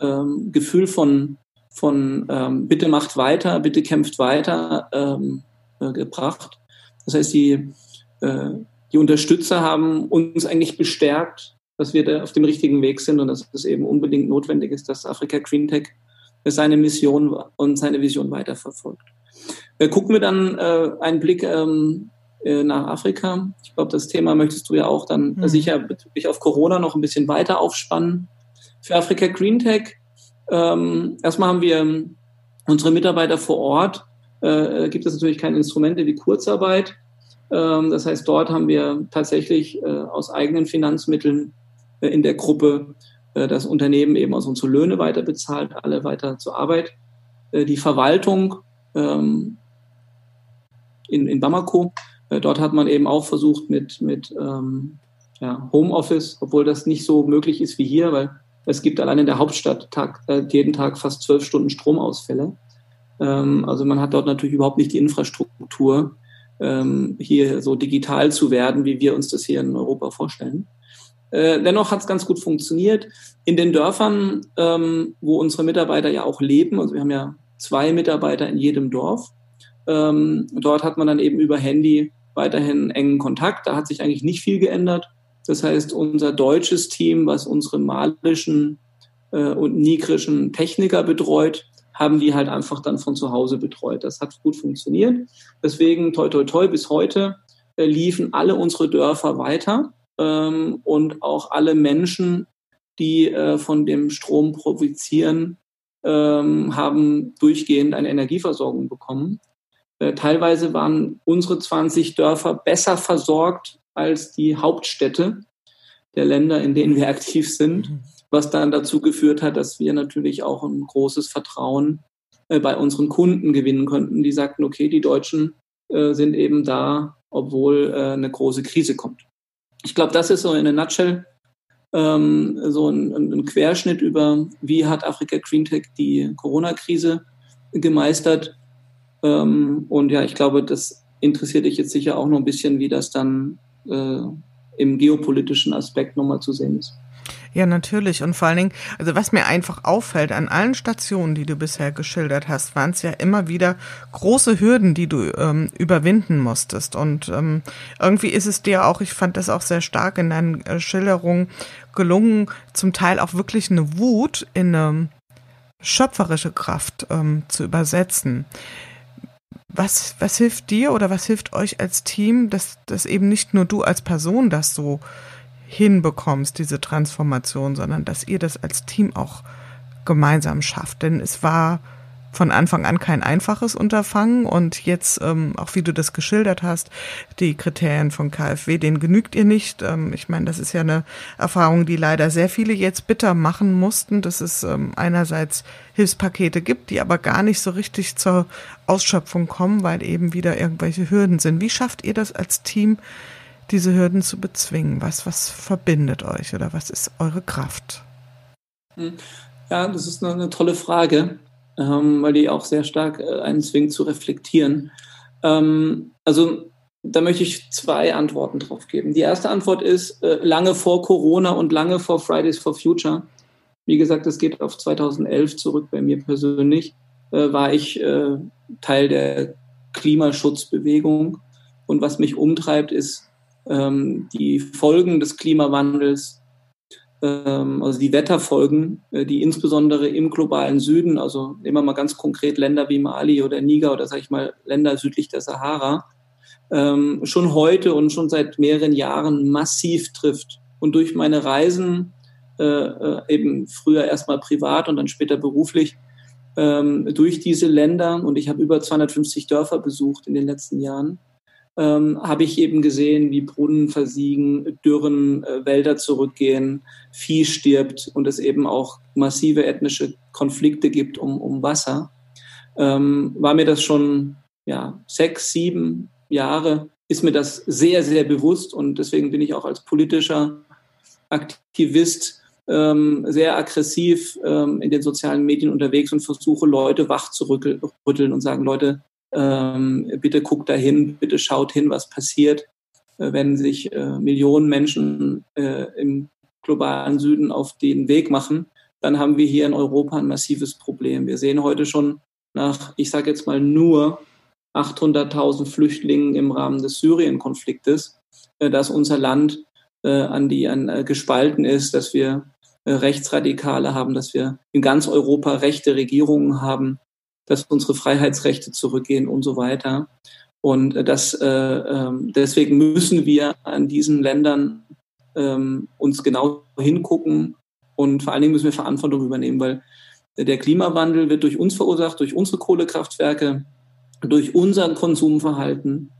ähm, Gefühl von von ähm, bitte macht weiter, bitte kämpft weiter ähm, äh, gebracht. Das heißt, die, äh, die Unterstützer haben uns eigentlich bestärkt, dass wir da auf dem richtigen Weg sind und dass es eben unbedingt notwendig ist, dass Afrika Green Tech seine Mission und seine Vision weiterverfolgt. Äh, gucken wir dann äh, einen Blick ähm, äh, nach Afrika. Ich glaube, das Thema möchtest du ja auch dann mhm. sicher bezüglich auf Corona noch ein bisschen weiter aufspannen. Für Afrika Green Tech ähm, erstmal haben wir unsere Mitarbeiter vor Ort. Äh, gibt es natürlich keine Instrumente wie Kurzarbeit. Ähm, das heißt, dort haben wir tatsächlich äh, aus eigenen Finanzmitteln in der Gruppe äh, das Unternehmen eben aus unsere Löhne weiter bezahlt, alle weiter zur Arbeit. Äh, die Verwaltung ähm, in, in Bamako, äh, dort hat man eben auch versucht mit, mit ähm, ja, Homeoffice, obwohl das nicht so möglich ist wie hier, weil es gibt allein in der Hauptstadt Tag, äh, jeden Tag fast zwölf Stunden Stromausfälle. Ähm, also man hat dort natürlich überhaupt nicht die Infrastruktur, hier so digital zu werden, wie wir uns das hier in Europa vorstellen. Äh, dennoch hat es ganz gut funktioniert. In den Dörfern, ähm, wo unsere Mitarbeiter ja auch leben, also wir haben ja zwei Mitarbeiter in jedem Dorf, ähm, dort hat man dann eben über Handy weiterhin engen Kontakt. Da hat sich eigentlich nicht viel geändert. Das heißt, unser deutsches Team, was unsere malischen äh, und nigrischen Techniker betreut, haben die halt einfach dann von zu Hause betreut. Das hat gut funktioniert. Deswegen, toi, toi, toi, bis heute äh, liefen alle unsere Dörfer weiter ähm, und auch alle Menschen, die äh, von dem Strom profitieren, ähm, haben durchgehend eine Energieversorgung bekommen. Äh, teilweise waren unsere 20 Dörfer besser versorgt als die Hauptstädte der Länder, in denen wir aktiv sind, mhm. was dann dazu geführt hat, dass wir natürlich auch ein großes Vertrauen äh, bei unseren Kunden gewinnen konnten, die sagten, okay, die Deutschen äh, sind eben da, obwohl äh, eine große Krise kommt. Ich glaube, das ist so in a nutshell ähm, so ein, ein, Querschnitt über, wie hat Afrika Green Tech die Corona-Krise gemeistert. Ähm, und ja, ich glaube, das interessiert dich jetzt sicher auch noch ein bisschen, wie das dann äh, im geopolitischen Aspekt nochmal zu sehen ist. Ja, natürlich. Und vor allen Dingen, also was mir einfach auffällt, an allen Stationen, die du bisher geschildert hast, waren es ja immer wieder große Hürden, die du ähm, überwinden musstest. Und ähm, irgendwie ist es dir auch, ich fand das auch sehr stark in deinen äh, Schilderungen gelungen, zum Teil auch wirklich eine Wut in eine schöpferische Kraft ähm, zu übersetzen. Was, was hilft dir oder was hilft euch als Team, dass, dass eben nicht nur du als Person das so hinbekommst, diese Transformation, sondern dass ihr das als Team auch gemeinsam schafft? Denn es war von Anfang an kein einfaches Unterfangen und jetzt, ähm, auch wie du das geschildert hast, die Kriterien von KfW, denen genügt ihr nicht. Ähm, ich meine, das ist ja eine Erfahrung, die leider sehr viele jetzt bitter machen mussten, dass es ähm, einerseits Hilfspakete gibt, die aber gar nicht so richtig zur Ausschöpfung kommen, weil eben wieder irgendwelche Hürden sind. Wie schafft ihr das als Team, diese Hürden zu bezwingen? Was, was verbindet euch oder was ist eure Kraft? Hm. Ja, das ist eine, eine tolle Frage ähm, weil die auch sehr stark äh, einen zwingt zu reflektieren. Ähm, also da möchte ich zwei Antworten drauf geben. Die erste Antwort ist, äh, lange vor Corona und lange vor Fridays for Future wie gesagt, es geht auf 2011 zurück bei mir persönlich, äh, war ich äh, Teil der Klimaschutzbewegung. Und was mich umtreibt, ist die Folgen des Klimawandels, ähm, also die Wetterfolgen, äh, die insbesondere im globalen Süden, also nehmen wir mal ganz konkret Länder wie Mali oder Niger oder sage ich mal Länder südlich der Sahara, ähm, schon heute und schon seit mehreren Jahren massiv trifft. Und durch meine Reisen, äh, äh eben früher erstmal privat und dann später beruflich, ähm, durch diese Länder, und ich habe über 250 Dörfer besucht in den letzten Jahren, ähm, habe ich eben gesehen, wie Brunnen versiegen, Dürren, äh, Wälder zurückgehen, Vieh stirbt und es eben auch massive ethnische Konflikte gibt um, um Wasser. Ähm, war mir das schon ja, sechs, sieben Jahre, ist mir das sehr, sehr bewusst und deswegen bin ich auch als politischer Aktivist ähm, sehr aggressiv ähm, in den sozialen Medien unterwegs und versuche Leute wach zu rütteln und sagen, Leute, ähm, bitte guckt da hin, bitte schaut hin, was passiert, äh, wenn sich äh, Millionen Menschen äh, im globalen Süden auf den Weg machen, dann haben wir hier in Europa ein massives Problem. Wir sehen heute schon nach, ich sage jetzt mal nur 800.000 Flüchtlingen im Rahmen des Syrien-Konfliktes, äh, dass unser Land äh, an die an, äh, gespalten ist, dass wir Rechtsradikale haben, dass wir in ganz Europa rechte Regierungen haben, dass unsere Freiheitsrechte zurückgehen und so weiter. Und das, äh, ähm, deswegen müssen wir an diesen Ländern ähm, uns genau hingucken und vor allen Dingen müssen wir Verantwortung übernehmen, weil der Klimawandel wird durch uns verursacht, durch unsere Kohlekraftwerke, durch unser Konsumverhalten.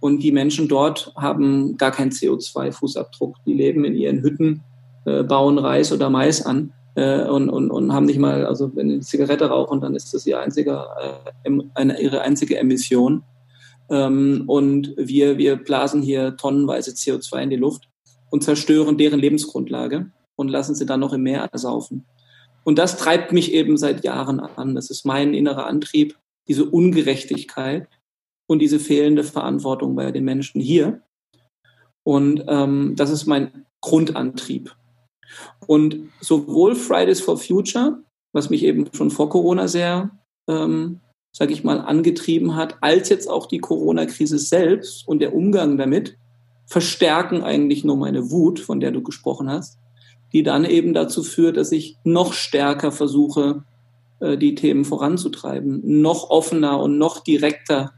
Und die Menschen dort haben gar keinen CO2-Fußabdruck. Die leben in ihren Hütten, äh, bauen Reis oder Mais an äh, und, und, und haben nicht mal, also wenn sie eine Zigarette rauchen, dann ist das ihr einziger, äh, eine, ihre einzige Emission. Ähm, und wir, wir blasen hier tonnenweise CO2 in die Luft und zerstören deren Lebensgrundlage und lassen sie dann noch im Meer ersaufen. Und das treibt mich eben seit Jahren an. Das ist mein innerer Antrieb, diese Ungerechtigkeit und diese fehlende Verantwortung bei den Menschen hier. Und ähm, das ist mein Grundantrieb. Und sowohl Fridays for Future, was mich eben schon vor Corona sehr, ähm, sage ich mal, angetrieben hat, als jetzt auch die Corona-Krise selbst und der Umgang damit, verstärken eigentlich nur meine Wut, von der du gesprochen hast, die dann eben dazu führt, dass ich noch stärker versuche, äh, die Themen voranzutreiben, noch offener und noch direkter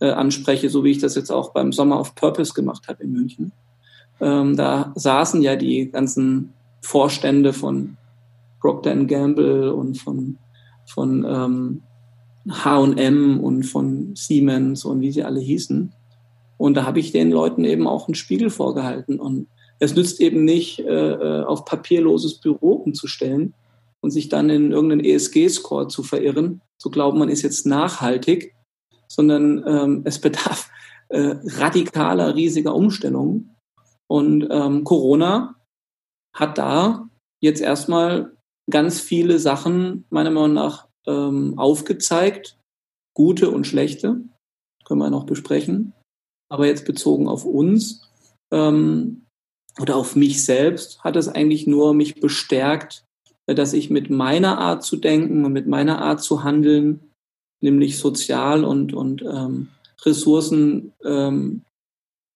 äh, anspreche, so wie ich das jetzt auch beim Sommer of Purpose gemacht habe in München. Ähm, da saßen ja die ganzen Vorstände von Procter Gamble und von, von H&M und von Siemens und wie sie alle hießen. Und da habe ich den Leuten eben auch einen Spiegel vorgehalten. Und es nützt eben nicht, äh, äh auf papierloses Büro umzustellen und sich dann in irgendeinen ESG-Score zu verirren, zu glauben, man ist jetzt nachhaltig, sondern ähm, es bedarf äh, radikaler, riesiger Umstellungen. Und ähm, Corona hat da jetzt erstmal ganz viele Sachen meiner Meinung nach ähm, aufgezeigt, gute und schlechte, können wir noch besprechen. Aber jetzt bezogen auf uns ähm, oder auf mich selbst hat es eigentlich nur mich bestärkt, dass ich mit meiner Art zu denken und mit meiner Art zu handeln, nämlich sozial und, und ähm, Ressourcen ähm,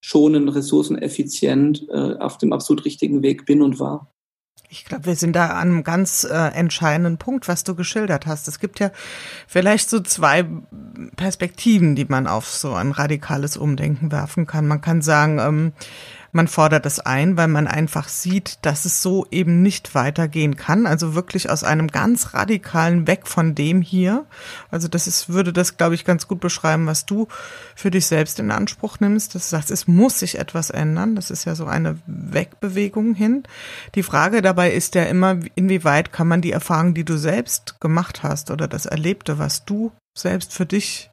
schonen, ressourceneffizient äh, auf dem absolut richtigen Weg bin und war. Ich glaube, wir sind da an einem ganz äh, entscheidenden Punkt, was du geschildert hast. Es gibt ja vielleicht so zwei Perspektiven, die man auf so ein radikales Umdenken werfen kann. Man kann sagen, ähm, man fordert es ein, weil man einfach sieht, dass es so eben nicht weitergehen kann. Also wirklich aus einem ganz radikalen Weg von dem hier. Also das ist, würde das, glaube ich, ganz gut beschreiben, was du für dich selbst in Anspruch nimmst. Das sagst, es muss sich etwas ändern. Das ist ja so eine Wegbewegung hin. Die Frage dabei ist ja immer, inwieweit kann man die Erfahrung, die du selbst gemacht hast oder das Erlebte, was du selbst für dich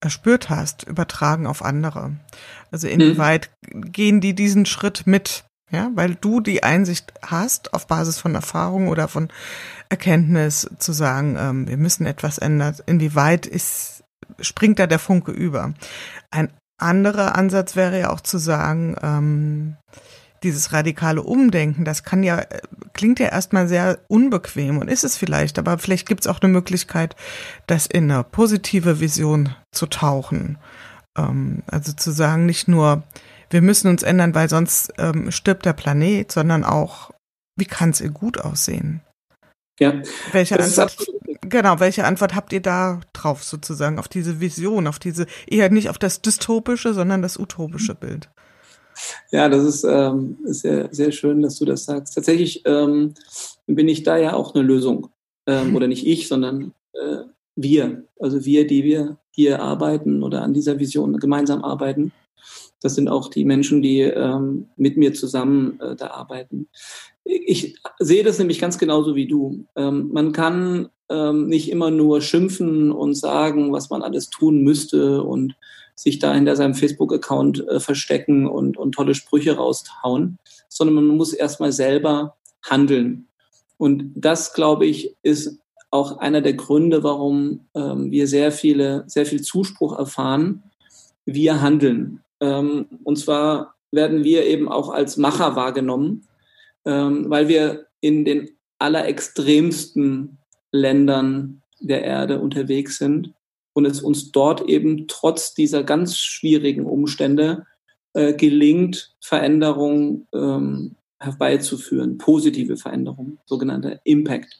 erspürt hast, übertragen auf andere. Also mhm. inwieweit mhm. gehen die diesen Schritt mit? Ja, weil du die Einsicht hast, auf Basis von Erfahrung oder von Erkenntnis zu sagen, ähm, wir müssen etwas ändern. Inwieweit ist, springt da der Funke über? Ein anderer Ansatz wäre ja auch zu sagen, ähm, dieses radikale Umdenken, das kann ja, klingt ja erstmal sehr unbequem und ist es vielleicht, aber vielleicht gibt es auch eine Möglichkeit, das in eine positive Vision zu tauchen. Ähm, also zu sagen, nicht nur, wir müssen uns ändern, weil sonst ähm, stirbt der Planet, sondern auch, wie kann es ihr gut aussehen? Ja. Welche Antwort, genau, welche Antwort habt ihr da drauf sozusagen, auf diese Vision, auf diese, eher nicht auf das dystopische, sondern das utopische Bild? Ja, das ist, ähm, sehr, sehr schön, dass du das sagst. Tatsächlich ähm, bin ich da ja auch eine Lösung. Ähm, oder nicht ich, sondern äh, wir. Also wir, die wir hier arbeiten oder an dieser Vision gemeinsam arbeiten. Das sind auch die Menschen, die ähm, mit mir zusammen äh, da arbeiten. Ich sehe das nämlich ganz genauso wie du. Ähm, man kann ähm, nicht immer nur schimpfen und sagen, was man alles tun müsste und sich da hinter seinem Facebook-Account äh, verstecken und, und tolle Sprüche raushauen, sondern man muss erstmal selber handeln. Und das, glaube ich, ist auch einer der Gründe, warum ähm, wir sehr viele, sehr viel Zuspruch erfahren. Wir handeln. Ähm, und zwar werden wir eben auch als Macher wahrgenommen, ähm, weil wir in den allerextremsten Ländern der Erde unterwegs sind und es uns dort eben trotz dieser ganz schwierigen Umstände äh, gelingt, Veränderungen ähm, herbeizuführen, positive Veränderungen, sogenannter Impact.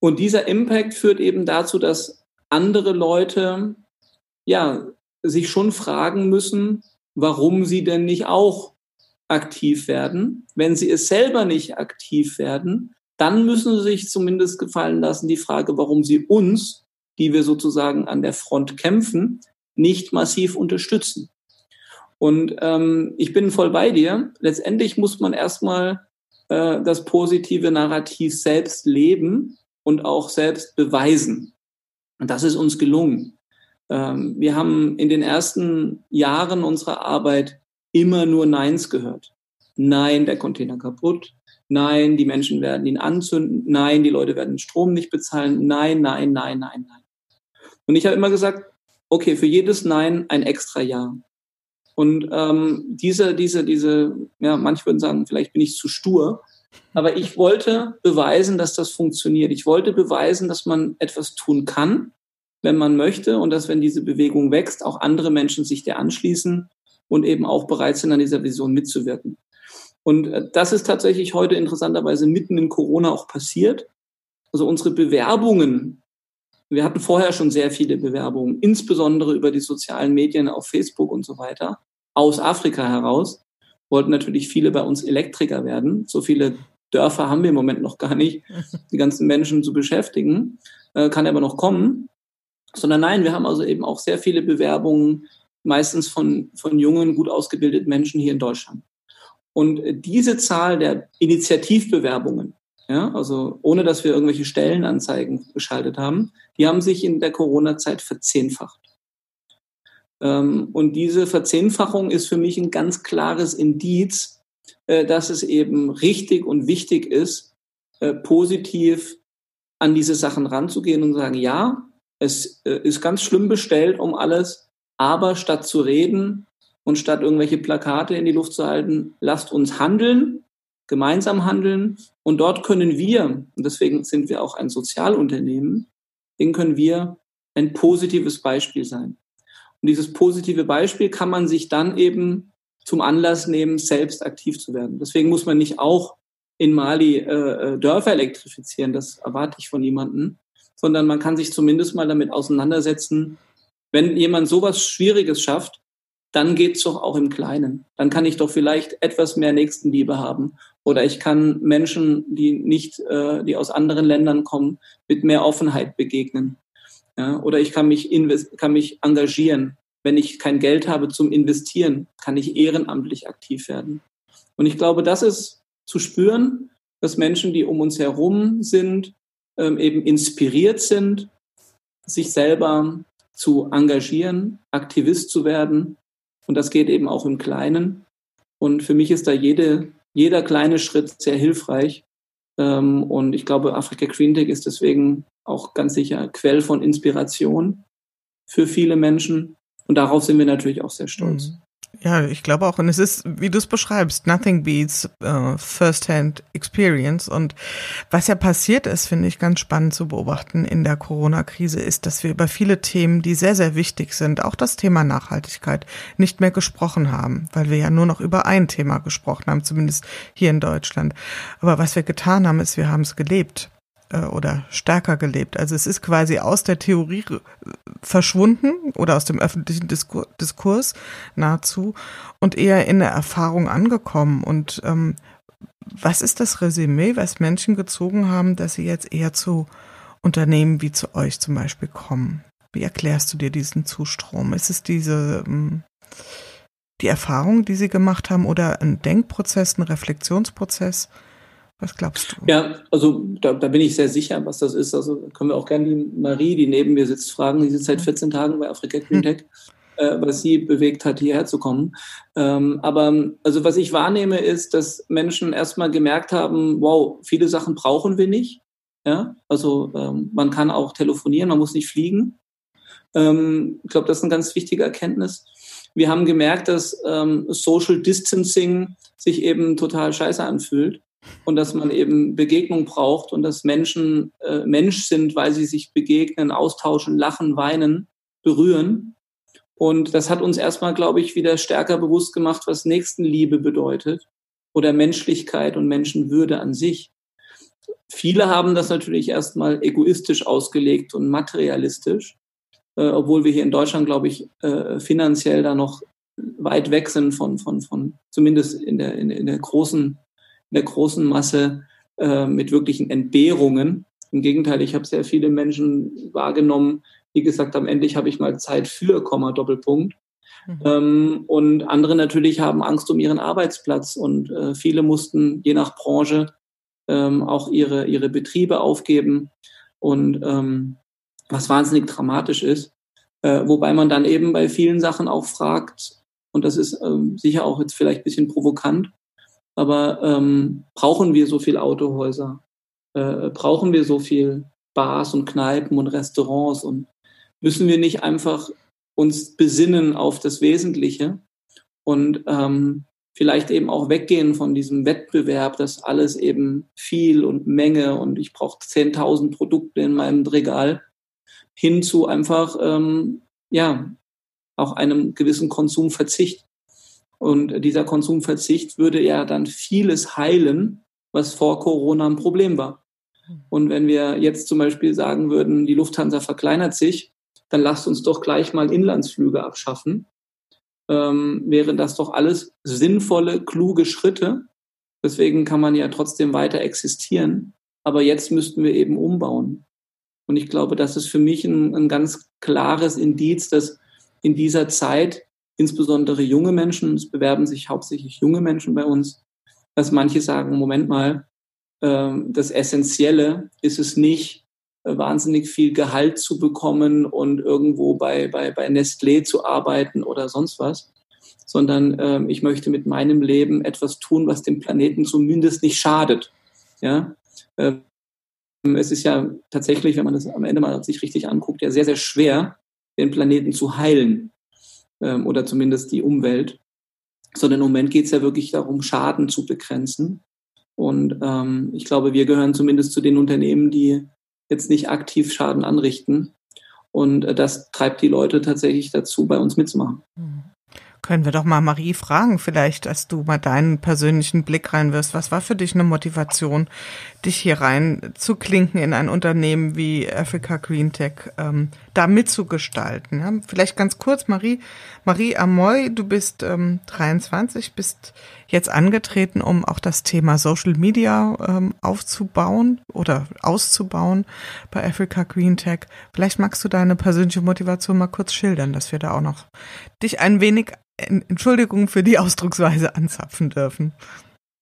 Und dieser Impact führt eben dazu, dass andere Leute ja sich schon fragen müssen, warum sie denn nicht auch aktiv werden. Wenn sie es selber nicht aktiv werden, dann müssen sie sich zumindest gefallen lassen die Frage, warum sie uns, die wir sozusagen an der Front kämpfen, nicht massiv unterstützen. Und ähm, ich bin voll bei dir. Letztendlich muss man erstmal äh, das positive Narrativ selbst leben und auch selbst beweisen. Und das ist uns gelungen. Ähm, wir haben in den ersten Jahren unserer Arbeit immer nur Neins gehört. Nein, der Container kaputt. Nein, die Menschen werden ihn anzünden. Nein, die Leute werden den Strom nicht bezahlen. Nein, nein, nein, nein, nein. Und ich habe immer gesagt, okay, für jedes Nein ein extra Ja. Und ähm, diese, diese, diese, ja, manche würden sagen, vielleicht bin ich zu stur, aber ich wollte beweisen, dass das funktioniert. Ich wollte beweisen, dass man etwas tun kann wenn man möchte und dass, wenn diese Bewegung wächst, auch andere Menschen sich der anschließen und eben auch bereit sind, an dieser Vision mitzuwirken. Und äh, das ist tatsächlich heute interessanterweise mitten in Corona auch passiert. Also unsere Bewerbungen, wir hatten vorher schon sehr viele Bewerbungen, insbesondere über die sozialen Medien auf Facebook und so weiter, aus Afrika heraus, wollten natürlich viele bei uns Elektriker werden. So viele Dörfer haben wir im Moment noch gar nicht, die ganzen Menschen zu beschäftigen, äh, kann aber noch kommen sondern nein, wir haben also eben auch sehr viele Bewerbungen, meistens von, von jungen, gut ausgebildeten Menschen hier in Deutschland. Und diese Zahl der Initiativbewerbungen, ja, also ohne dass wir irgendwelche Stellenanzeigen geschaltet haben, die haben sich in der Corona-Zeit verzehnfacht. Ähm, und diese Verzehnfachung ist für mich ein ganz klares Indiz, äh, dass es eben richtig und wichtig ist, äh, positiv an diese Sachen ranzugehen und sagen, ja, es äh, ist ganz schlimm bestellt um alles, aber statt zu reden und statt irgendwelche Plakate in die Luft zu halten, lasst uns handeln, gemeinsam handeln und dort können wir, und deswegen sind wir auch ein Sozialunternehmen, denen können wir ein positives Beispiel sein. Und dieses positive Beispiel kann man sich dann eben zum Anlass nehmen, selbst aktiv zu werden. Deswegen muss man nicht auch in Mali äh, äh Dörfer elektrifizieren, das erwarte ich von niemandem, sondern man kann sich zumindest mal damit auseinandersetzen, wenn jemand sowas Schwieriges schafft, dann geht's doch auch im Kleinen. Dann kann ich doch vielleicht etwas mehr Nächstenliebe haben. Oder ich kann Menschen, die nicht, äh, die aus anderen Ländern kommen, mit mehr Offenheit begegnen. Oder ich kann mich, kann mich engagieren. Wenn ich kein Geld habe zum Investieren, kann ich ehrenamtlich aktiv werden. Und ich glaube, das ist zu spüren, dass Menschen, die um uns herum sind, ähm, eben inspiriert sind, sich selber zu engagieren, Aktivist zu werden. Und das geht eben auch im Kleinen. Und für mich ist da jede, jeder kleine Schritt sehr hilfreich. Ähm, und ich glaube, Afrika Green Tech ist deswegen auch ganz sicher Quell von Inspiration für viele Menschen. Und darauf sind wir natürlich auch sehr stolz. Mhm. Ja, ich glaube auch. Und es ist, wie du es beschreibst, nothing beats uh, first-hand experience. Und was ja passiert ist, finde ich ganz spannend zu beobachten in der Corona-Krise, ist, dass wir über viele Themen, die sehr, sehr wichtig sind, auch das Thema Nachhaltigkeit, nicht mehr gesprochen haben, weil wir ja nur noch über ein Thema gesprochen haben, zumindest hier in Deutschland. Aber was wir getan haben, ist, wir haben es gelebt äh, oder stärker gelebt. Also es ist quasi aus der Theorie verschwunden oder aus dem öffentlichen Diskur Diskurs nahezu und eher in der Erfahrung angekommen. Und ähm, was ist das Resümee, was Menschen gezogen haben, dass sie jetzt eher zu Unternehmen wie zu euch zum Beispiel kommen? Wie erklärst du dir diesen Zustrom? Ist es diese ähm, die Erfahrung, die sie gemacht haben oder ein Denkprozess, ein Reflexionsprozess? Was glaubst du? Ja, also da, da, bin ich sehr sicher, was das ist. Also können wir auch gerne die Marie, die neben mir sitzt, fragen. Die sitzt seit 14 Tagen bei Afrika Green Tech, hm. äh, was sie bewegt hat, hierher zu kommen. Ähm, aber also was ich wahrnehme, ist, dass Menschen erstmal gemerkt haben, wow, viele Sachen brauchen wir nicht. Ja, also ähm, man kann auch telefonieren, man muss nicht fliegen. Ähm, ich glaube, das ist eine ganz wichtige Erkenntnis. Wir haben gemerkt, dass ähm, Social Distancing sich eben total scheiße anfühlt und dass man eben Begegnung braucht und dass Menschen äh, Mensch sind, weil sie sich begegnen, austauschen, lachen, weinen, berühren. Und das hat uns erstmal, glaube ich, wieder stärker bewusst gemacht, was Nächstenliebe bedeutet oder Menschlichkeit und Menschenwürde an sich. Viele haben das natürlich erstmal egoistisch ausgelegt und materialistisch, äh, obwohl wir hier in Deutschland, glaube ich, äh, finanziell da noch weit weg sind von, von, von zumindest in der, in, in der großen der großen Masse äh, mit wirklichen Entbehrungen. Im Gegenteil, ich habe sehr viele Menschen wahrgenommen, die gesagt haben, endlich habe ich mal Zeit für Komma Doppelpunkt. Mhm. Ähm, und andere natürlich haben Angst um ihren Arbeitsplatz und äh, viele mussten je nach Branche ähm, auch ihre, ihre Betriebe aufgeben und ähm, was wahnsinnig dramatisch ist. Äh, wobei man dann eben bei vielen Sachen auch fragt, und das ist ähm, sicher auch jetzt vielleicht ein bisschen provokant, aber ähm, brauchen wir so viel Autohäuser? Äh, brauchen wir so viel Bars und Kneipen und Restaurants? Und müssen wir nicht einfach uns besinnen auf das Wesentliche und ähm, vielleicht eben auch weggehen von diesem Wettbewerb, dass alles eben viel und Menge und ich brauche 10.000 Produkte in meinem Regal, hin zu einfach, ähm, ja, auch einem gewissen Konsumverzicht. Und dieser Konsumverzicht würde ja dann vieles heilen, was vor Corona ein Problem war. Und wenn wir jetzt zum Beispiel sagen würden, die Lufthansa verkleinert sich, dann lasst uns doch gleich mal Inlandsflüge abschaffen, ähm, wären das doch alles sinnvolle, kluge Schritte. Deswegen kann man ja trotzdem weiter existieren. Aber jetzt müssten wir eben umbauen. Und ich glaube, das ist für mich ein, ein ganz klares Indiz, dass in dieser Zeit insbesondere junge Menschen, es bewerben sich hauptsächlich junge Menschen bei uns, dass manche sagen, Moment mal, ähm, das Essentielle ist es nicht, äh, wahnsinnig viel Gehalt zu bekommen und irgendwo bei, bei, bei Nestlé zu arbeiten oder sonst was, sondern ähm, ich möchte mit meinem Leben etwas tun, was dem Planeten zumindest nicht schadet. Ja? Ähm, es ist ja tatsächlich, wenn man das am Ende mal sich richtig anguckt, ja sehr, sehr schwer, den Planeten zu heilen ähm, oder zumindest die Umwelt, sondern im Moment geht es ja wirklich darum, Schaden zu begrenzen. Und ähm, ich glaube, wir gehören zumindest zu den Unternehmen, die jetzt nicht aktiv Schaden anrichten. Und äh, das treibt die Leute tatsächlich dazu, bei uns mitzumachen. Mhm. Können wir doch mal Marie fragen, vielleicht, dass du mal deinen persönlichen Blick reinwirfst. Was war für dich eine Motivation, dich hier rein zu klinken in ein Unternehmen wie Africa Green Tech, ähm, da mitzugestalten? Ja? Vielleicht ganz kurz, Marie, Marie Amoy, du bist ähm, 23, bist jetzt angetreten, um auch das Thema Social Media ähm, aufzubauen oder auszubauen bei Africa Green Tech. Vielleicht magst du deine persönliche Motivation mal kurz schildern, dass wir da auch noch dich ein wenig Entschuldigung für die Ausdrucksweise anzapfen dürfen.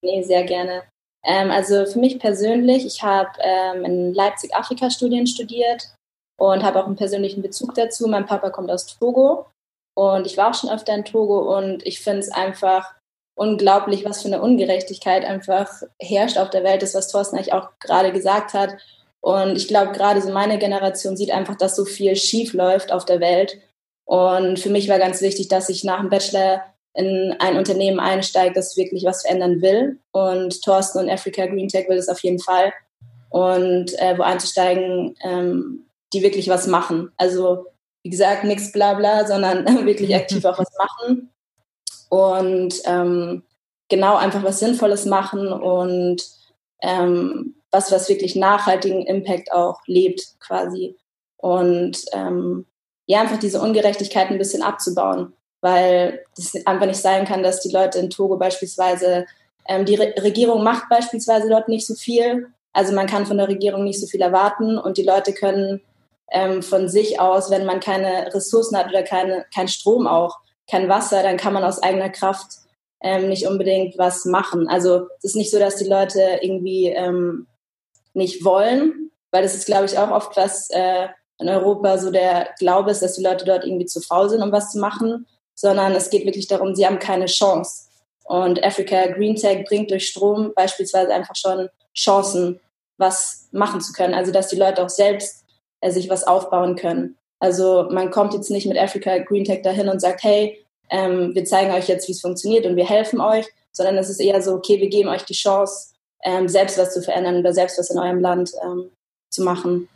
Nee, sehr gerne. Ähm, also für mich persönlich, ich habe ähm, in Leipzig Afrika-Studien studiert und habe auch einen persönlichen Bezug dazu. Mein Papa kommt aus Togo und ich war auch schon öfter in Togo und ich finde es einfach unglaublich, was für eine Ungerechtigkeit einfach herrscht auf der Welt, das, was Thorsten eigentlich auch gerade gesagt hat. Und ich glaube, gerade so meine Generation sieht einfach, dass so viel schief läuft auf der Welt und für mich war ganz wichtig, dass ich nach dem Bachelor in ein Unternehmen einsteigt, das wirklich was verändern will. Und Thorsten und Africa Green Tech will es auf jeden Fall. Und äh, wo einzusteigen, ähm, die wirklich was machen. Also wie gesagt, nichts Blabla, sondern wirklich aktiv auch was machen. Und ähm, genau einfach was Sinnvolles machen und ähm, was, was wirklich nachhaltigen Impact auch lebt quasi. Und ähm, ja, einfach diese Ungerechtigkeit ein bisschen abzubauen, weil es einfach nicht sein kann, dass die Leute in Togo beispielsweise, ähm, die Re Regierung macht beispielsweise dort nicht so viel. Also man kann von der Regierung nicht so viel erwarten und die Leute können ähm, von sich aus, wenn man keine Ressourcen hat oder keine, kein Strom auch, kein Wasser, dann kann man aus eigener Kraft ähm, nicht unbedingt was machen. Also es ist nicht so, dass die Leute irgendwie ähm, nicht wollen, weil das ist, glaube ich, auch oft was äh, in Europa so der Glaube ist, dass die Leute dort irgendwie zu faul sind, um was zu machen, sondern es geht wirklich darum, sie haben keine Chance. Und Africa Green Tech bringt durch Strom beispielsweise einfach schon Chancen, was machen zu können. Also dass die Leute auch selbst äh, sich was aufbauen können. Also man kommt jetzt nicht mit Africa Green Tech dahin und sagt, hey, ähm, wir zeigen euch jetzt, wie es funktioniert und wir helfen euch, sondern es ist eher so, okay, wir geben euch die Chance, ähm, selbst was zu verändern oder selbst was in eurem Land ähm, zu machen.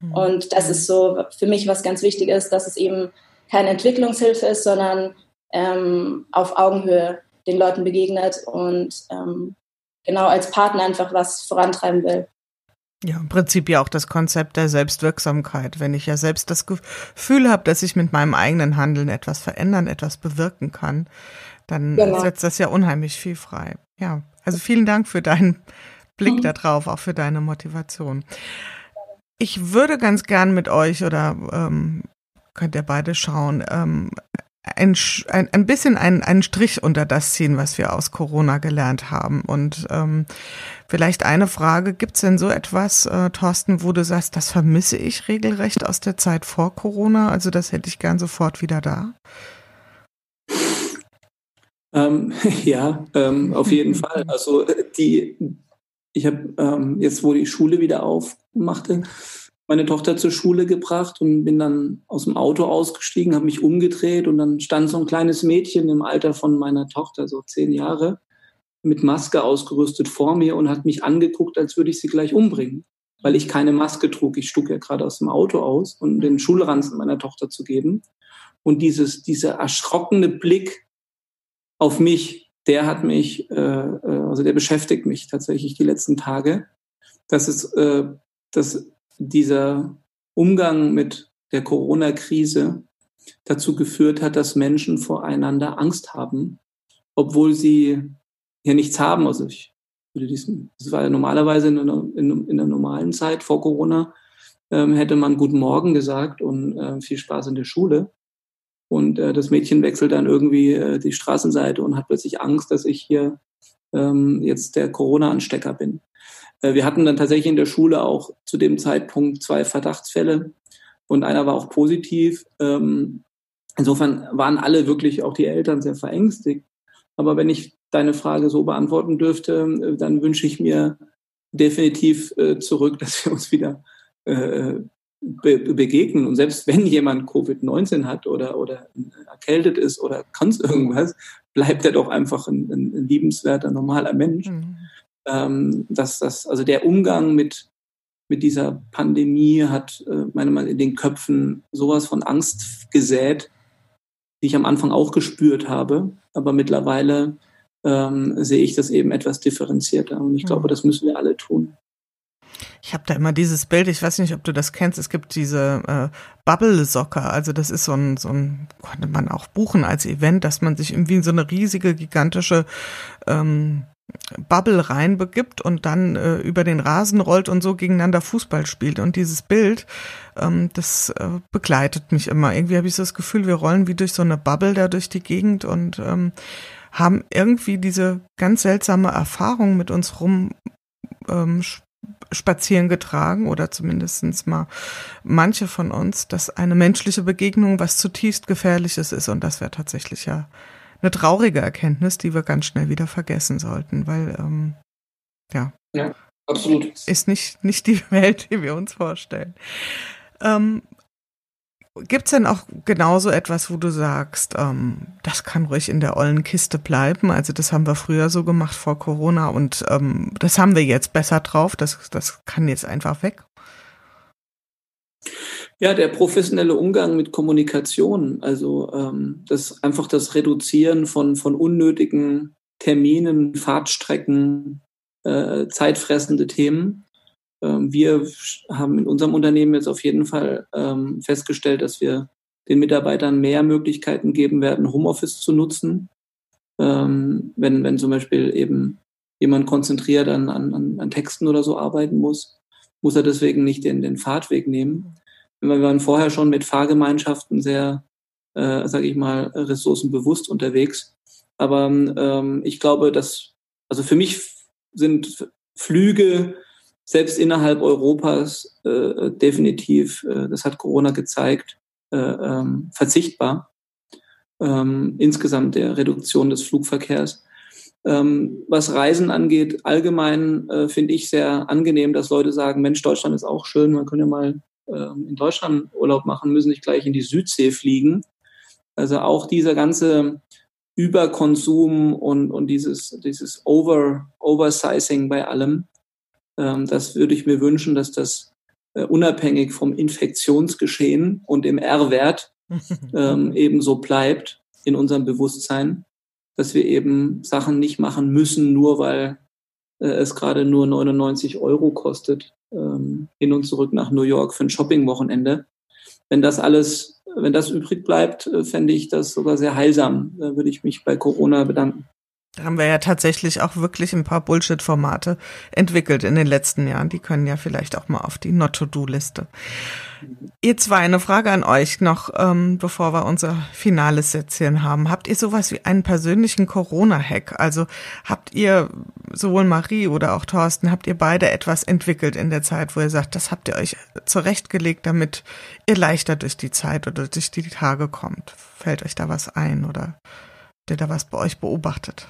Mhm. Und das ist so für mich was ganz wichtig ist, dass es eben keine Entwicklungshilfe ist, sondern ähm, auf Augenhöhe den Leuten begegnet und ähm, genau als Partner einfach was vorantreiben will. Ja, im Prinzip ja auch das Konzept der Selbstwirksamkeit. Wenn ich ja selbst das Gefühl habe, dass ich mit meinem eigenen Handeln etwas verändern, etwas bewirken kann, dann genau. setzt das ja unheimlich viel frei. Ja, also vielen Dank für deinen Blick mhm. darauf, auch für deine Motivation. Ich würde ganz gern mit euch oder ähm, könnt ihr beide schauen, ähm, ein, ein, ein bisschen einen, einen Strich unter das ziehen, was wir aus Corona gelernt haben. Und ähm, vielleicht eine Frage, gibt es denn so etwas, äh, Thorsten, wo du sagst, das vermisse ich regelrecht aus der Zeit vor Corona? Also das hätte ich gern sofort wieder da. Ähm, ja, ähm, auf jeden Fall. Also die, ich habe ähm, jetzt, wo die Schule wieder aufmachte, meine Tochter zur Schule gebracht und bin dann aus dem Auto ausgestiegen, habe mich umgedreht und dann stand so ein kleines Mädchen im Alter von meiner Tochter, so zehn Jahre, mit Maske ausgerüstet vor mir und hat mich angeguckt, als würde ich sie gleich umbringen, weil ich keine Maske trug. Ich stug ja gerade aus dem Auto aus, um den Schulranzen meiner Tochter zu geben. Und dieses, dieser erschrockene Blick auf mich, der hat mich, äh, äh also der beschäftigt mich tatsächlich die letzten Tage. Das ist, äh, dass dieser Umgang mit der Corona-Krise dazu geführt hat, dass Menschen voreinander Angst haben, obwohl sie ja nichts haben. Also ich würde diesen, das war ja normalerweise in einer, in, in einer normalen Zeit vor Corona, ähm, hätte man Guten Morgen gesagt und äh, viel Spaß in der Schule. Und äh, das Mädchen wechselt dann irgendwie äh, die Straßenseite und hat plötzlich Angst, dass ich hier ähm, jetzt der Corona-Anstecker bin. Äh, wir hatten dann tatsächlich in der Schule auch zu dem Zeitpunkt zwei Verdachtsfälle und einer war auch positiv. Ähm, insofern waren alle wirklich, auch die Eltern, sehr verängstigt. Aber wenn ich deine Frage so beantworten dürfte, äh, dann wünsche ich mir definitiv äh, zurück, dass wir uns wieder be begegnen. Und selbst wenn jemand Covid-19 hat oder, oder erkältet ist oder kannst irgendwas, bleibt er doch einfach ein, ein liebenswerter, normaler Mensch. Mhm ähm, dass das, also der Umgang mit, mit dieser Pandemie hat äh, meine Meinung in den Köpfen sowas von Angst gesät, die ich am Anfang auch gespürt habe. Aber mittlerweile ähm, sehe ich das eben etwas differenzierter. Und ich glaube, mhm. das müssen wir alle tun. Ich habe da immer dieses Bild, ich weiß nicht, ob du das kennst, es gibt diese äh, Bubble-Socker, also das ist so ein, so ein, konnte man auch buchen als Event, dass man sich irgendwie in so eine riesige, gigantische ähm, Bubble reinbegibt und dann äh, über den Rasen rollt und so gegeneinander Fußball spielt. Und dieses Bild, ähm, das äh, begleitet mich immer. Irgendwie habe ich so das Gefühl, wir rollen wie durch so eine Bubble da durch die Gegend und ähm, haben irgendwie diese ganz seltsame Erfahrung mit uns rum ähm, spazieren getragen oder zumindestens mal manche von uns, dass eine menschliche Begegnung was zutiefst Gefährliches ist und das wäre tatsächlich ja eine traurige Erkenntnis, die wir ganz schnell wieder vergessen sollten, weil ähm, ja, ja, absolut ist nicht nicht die Welt, die wir uns vorstellen. Ähm, Gibt es denn auch genauso etwas, wo du sagst, ähm, das kann ruhig in der ollen Kiste bleiben? Also das haben wir früher so gemacht vor Corona und ähm, das haben wir jetzt besser drauf. Das, das kann jetzt einfach weg. Ja, der professionelle Umgang mit Kommunikation, also ähm, das einfach das Reduzieren von, von unnötigen Terminen, Fahrtstrecken, äh, zeitfressende Themen. Ähm, wir haben in unserem Unternehmen jetzt auf jeden Fall ähm, festgestellt, dass wir den Mitarbeitern mehr Möglichkeiten geben werden, Homeoffice zu nutzen. Ähm, wenn, wenn zum Beispiel eben jemand konzentriert an, an, an Texten oder so arbeiten muss, muss er deswegen nicht den, den Fahrtweg nehmen. Wir waren vorher schon mit Fahrgemeinschaften sehr, äh, sage ich mal, ressourcenbewusst unterwegs. Aber ähm, ich glaube, dass, also für mich sind Flüge selbst innerhalb Europas äh, definitiv, äh, das hat Corona gezeigt, äh, ähm, verzichtbar. Ähm, insgesamt der Reduktion des Flugverkehrs. Ähm, was Reisen angeht, allgemein äh, finde ich sehr angenehm, dass Leute sagen, Mensch, Deutschland ist auch schön, man könnte mal in Deutschland Urlaub machen, müssen nicht gleich in die Südsee fliegen. Also auch dieser ganze Überkonsum und, und dieses, dieses Over, Oversizing bei allem, ähm, das würde ich mir wünschen, dass das äh, unabhängig vom Infektionsgeschehen und dem R-Wert ähm, eben so bleibt in unserem Bewusstsein, dass wir eben Sachen nicht machen müssen, nur weil äh, es gerade nur 99 Euro kostet, ähm, hin und zurück nach New York für ein Shopping-Wochenende. Wenn das alles, wenn das übrig bleibt, äh, fände ich das sogar sehr heilsam. Da würde ich mich bei Corona bedanken. Da haben wir ja tatsächlich auch wirklich ein paar Bullshit-Formate entwickelt in den letzten Jahren. Die können ja vielleicht auch mal auf die Not-to-Do-Liste. Ihr zwei, eine Frage an euch noch, ähm, bevor wir unser finales Sätzchen haben. Habt ihr sowas wie einen persönlichen Corona-Hack? Also habt ihr, sowohl Marie oder auch Thorsten, habt ihr beide etwas entwickelt in der Zeit, wo ihr sagt, das habt ihr euch zurechtgelegt, damit ihr leichter durch die Zeit oder durch die Tage kommt? Fällt euch da was ein oder habt ihr da was bei euch beobachtet?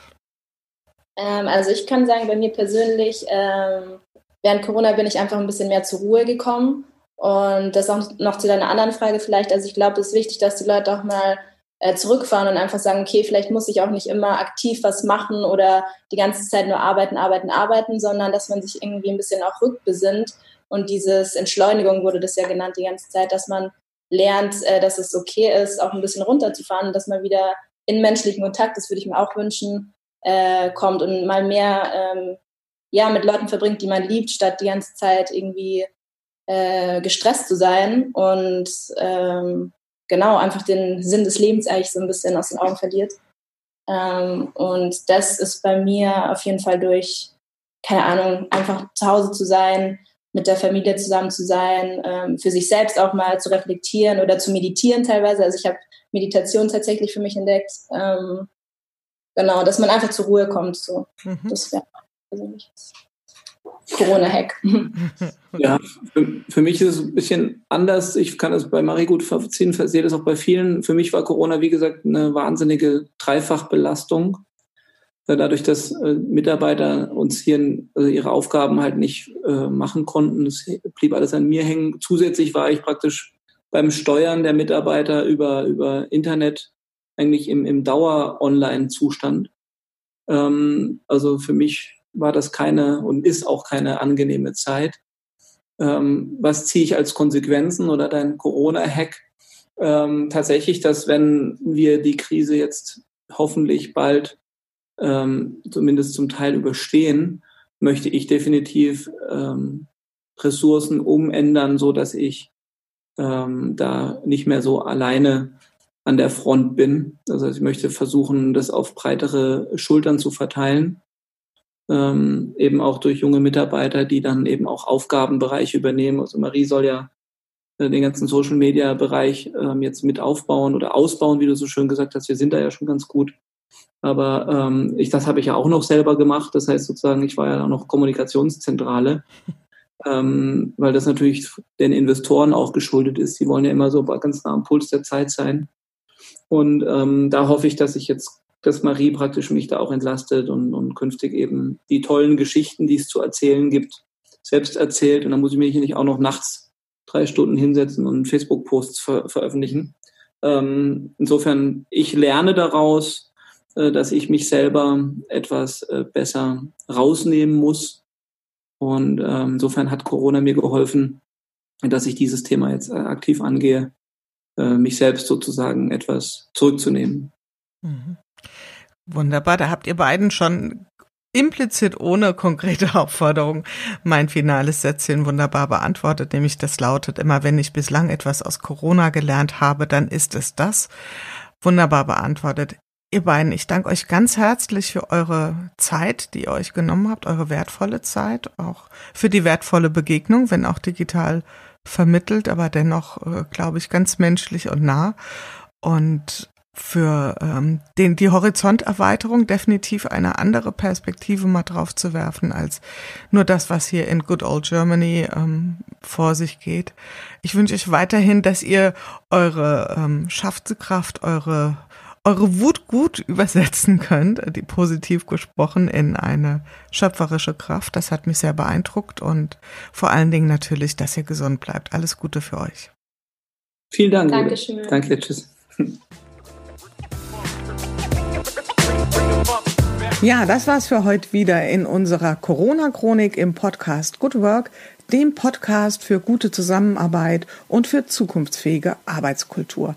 Ähm, also ich kann sagen, bei mir persönlich, ähm, während Corona bin ich einfach ein bisschen mehr zur Ruhe gekommen. Und das auch noch zu deiner anderen Frage vielleicht. Also ich glaube, es ist wichtig, dass die Leute auch mal äh, zurückfahren und einfach sagen, okay, vielleicht muss ich auch nicht immer aktiv was machen oder die ganze Zeit nur arbeiten, arbeiten, arbeiten, sondern dass man sich irgendwie ein bisschen auch rückbesinnt. Und dieses Entschleunigung wurde das ja genannt die ganze Zeit, dass man lernt, äh, dass es okay ist, auch ein bisschen runterzufahren, dass man wieder in menschlichen Kontakt, das würde ich mir auch wünschen, äh, kommt und mal mehr ähm, ja, mit Leuten verbringt, die man liebt, statt die ganze Zeit irgendwie äh, gestresst zu sein und ähm, genau einfach den Sinn des Lebens eigentlich so ein bisschen aus den Augen verliert. Ähm, und das ist bei mir auf jeden Fall durch, keine Ahnung, einfach zu Hause zu sein, mit der Familie zusammen zu sein, ähm, für sich selbst auch mal zu reflektieren oder zu meditieren teilweise. Also ich habe Meditation tatsächlich für mich entdeckt. Ähm, genau, dass man einfach zur Ruhe kommt. So. Mhm. Das wäre persönlich Corona-Hack. Ja, für, für, mich ist es ein bisschen anders. Ich kann es bei Marie gut verziehen, sehe das auch bei vielen. Für mich war Corona, wie gesagt, eine wahnsinnige Dreifachbelastung. Dadurch, dass äh, Mitarbeiter uns hier also ihre Aufgaben halt nicht äh, machen konnten, es blieb alles an mir hängen. Zusätzlich war ich praktisch beim Steuern der Mitarbeiter über, über Internet eigentlich im, im Dauer-Online-Zustand. Ähm, also für mich war das keine und ist auch keine angenehme Zeit. Ähm, was ziehe ich als Konsequenzen oder dein Corona-Hack? Ähm, tatsächlich, dass wenn wir die Krise jetzt hoffentlich bald ähm, zumindest zum Teil überstehen, möchte ich definitiv ähm, Ressourcen umändern, so dass ich ähm, da nicht mehr so alleine an der Front bin. Also ich möchte versuchen, das auf breitere Schultern zu verteilen ähm, eben auch durch junge Mitarbeiter, die dann eben auch Aufgabenbereiche übernehmen. Also Marie soll ja äh, den ganzen Social Media Bereich ähm, jetzt mit aufbauen oder ausbauen, wie du so schön gesagt hast. Wir sind da ja schon ganz gut. Aber ähm, ich, das habe ich ja auch noch selber gemacht. Das heißt sozusagen, ich war ja auch noch Kommunikationszentrale, ähm, weil das natürlich den Investoren auch geschuldet ist. Die wollen ja immer so ganz nah am Puls der Zeit sein. Und ähm, da hoffe ich, dass ich jetzt dass Marie praktisch mich da auch entlastet und, und künftig eben die tollen Geschichten, die es zu erzählen gibt, selbst erzählt. Und dann muss ich mich nicht auch noch nachts drei Stunden hinsetzen und Facebook-Posts ver veröffentlichen. Ähm, insofern, ich lerne daraus, äh, dass ich mich selber etwas äh, besser rausnehmen muss. Und ähm, insofern hat Corona mir geholfen, dass ich dieses Thema jetzt äh, aktiv angehe, äh, mich selbst sozusagen etwas zurückzunehmen. Mhm. Wunderbar, da habt ihr beiden schon implizit ohne konkrete Aufforderung mein finales Sätzchen wunderbar beantwortet, nämlich das lautet immer, wenn ich bislang etwas aus Corona gelernt habe, dann ist es das. Wunderbar beantwortet. Ihr beiden, ich danke euch ganz herzlich für eure Zeit, die ihr euch genommen habt, eure wertvolle Zeit, auch für die wertvolle Begegnung, wenn auch digital vermittelt, aber dennoch, äh, glaube ich, ganz menschlich und nah. Und für ähm, den, die Horizonterweiterung definitiv eine andere Perspektive mal drauf zu werfen als nur das, was hier in Good Old Germany ähm, vor sich geht. Ich wünsche euch weiterhin, dass ihr eure ähm, Schaffenskraft, eure eure Wut gut übersetzen könnt, die positiv gesprochen, in eine schöpferische Kraft. Das hat mich sehr beeindruckt und vor allen Dingen natürlich, dass ihr gesund bleibt. Alles Gute für euch. Vielen Dank. Dankeschön. Danke, tschüss. Ja, das war's für heute wieder in unserer Corona-Chronik im Podcast Good Work, dem Podcast für gute Zusammenarbeit und für zukunftsfähige Arbeitskultur.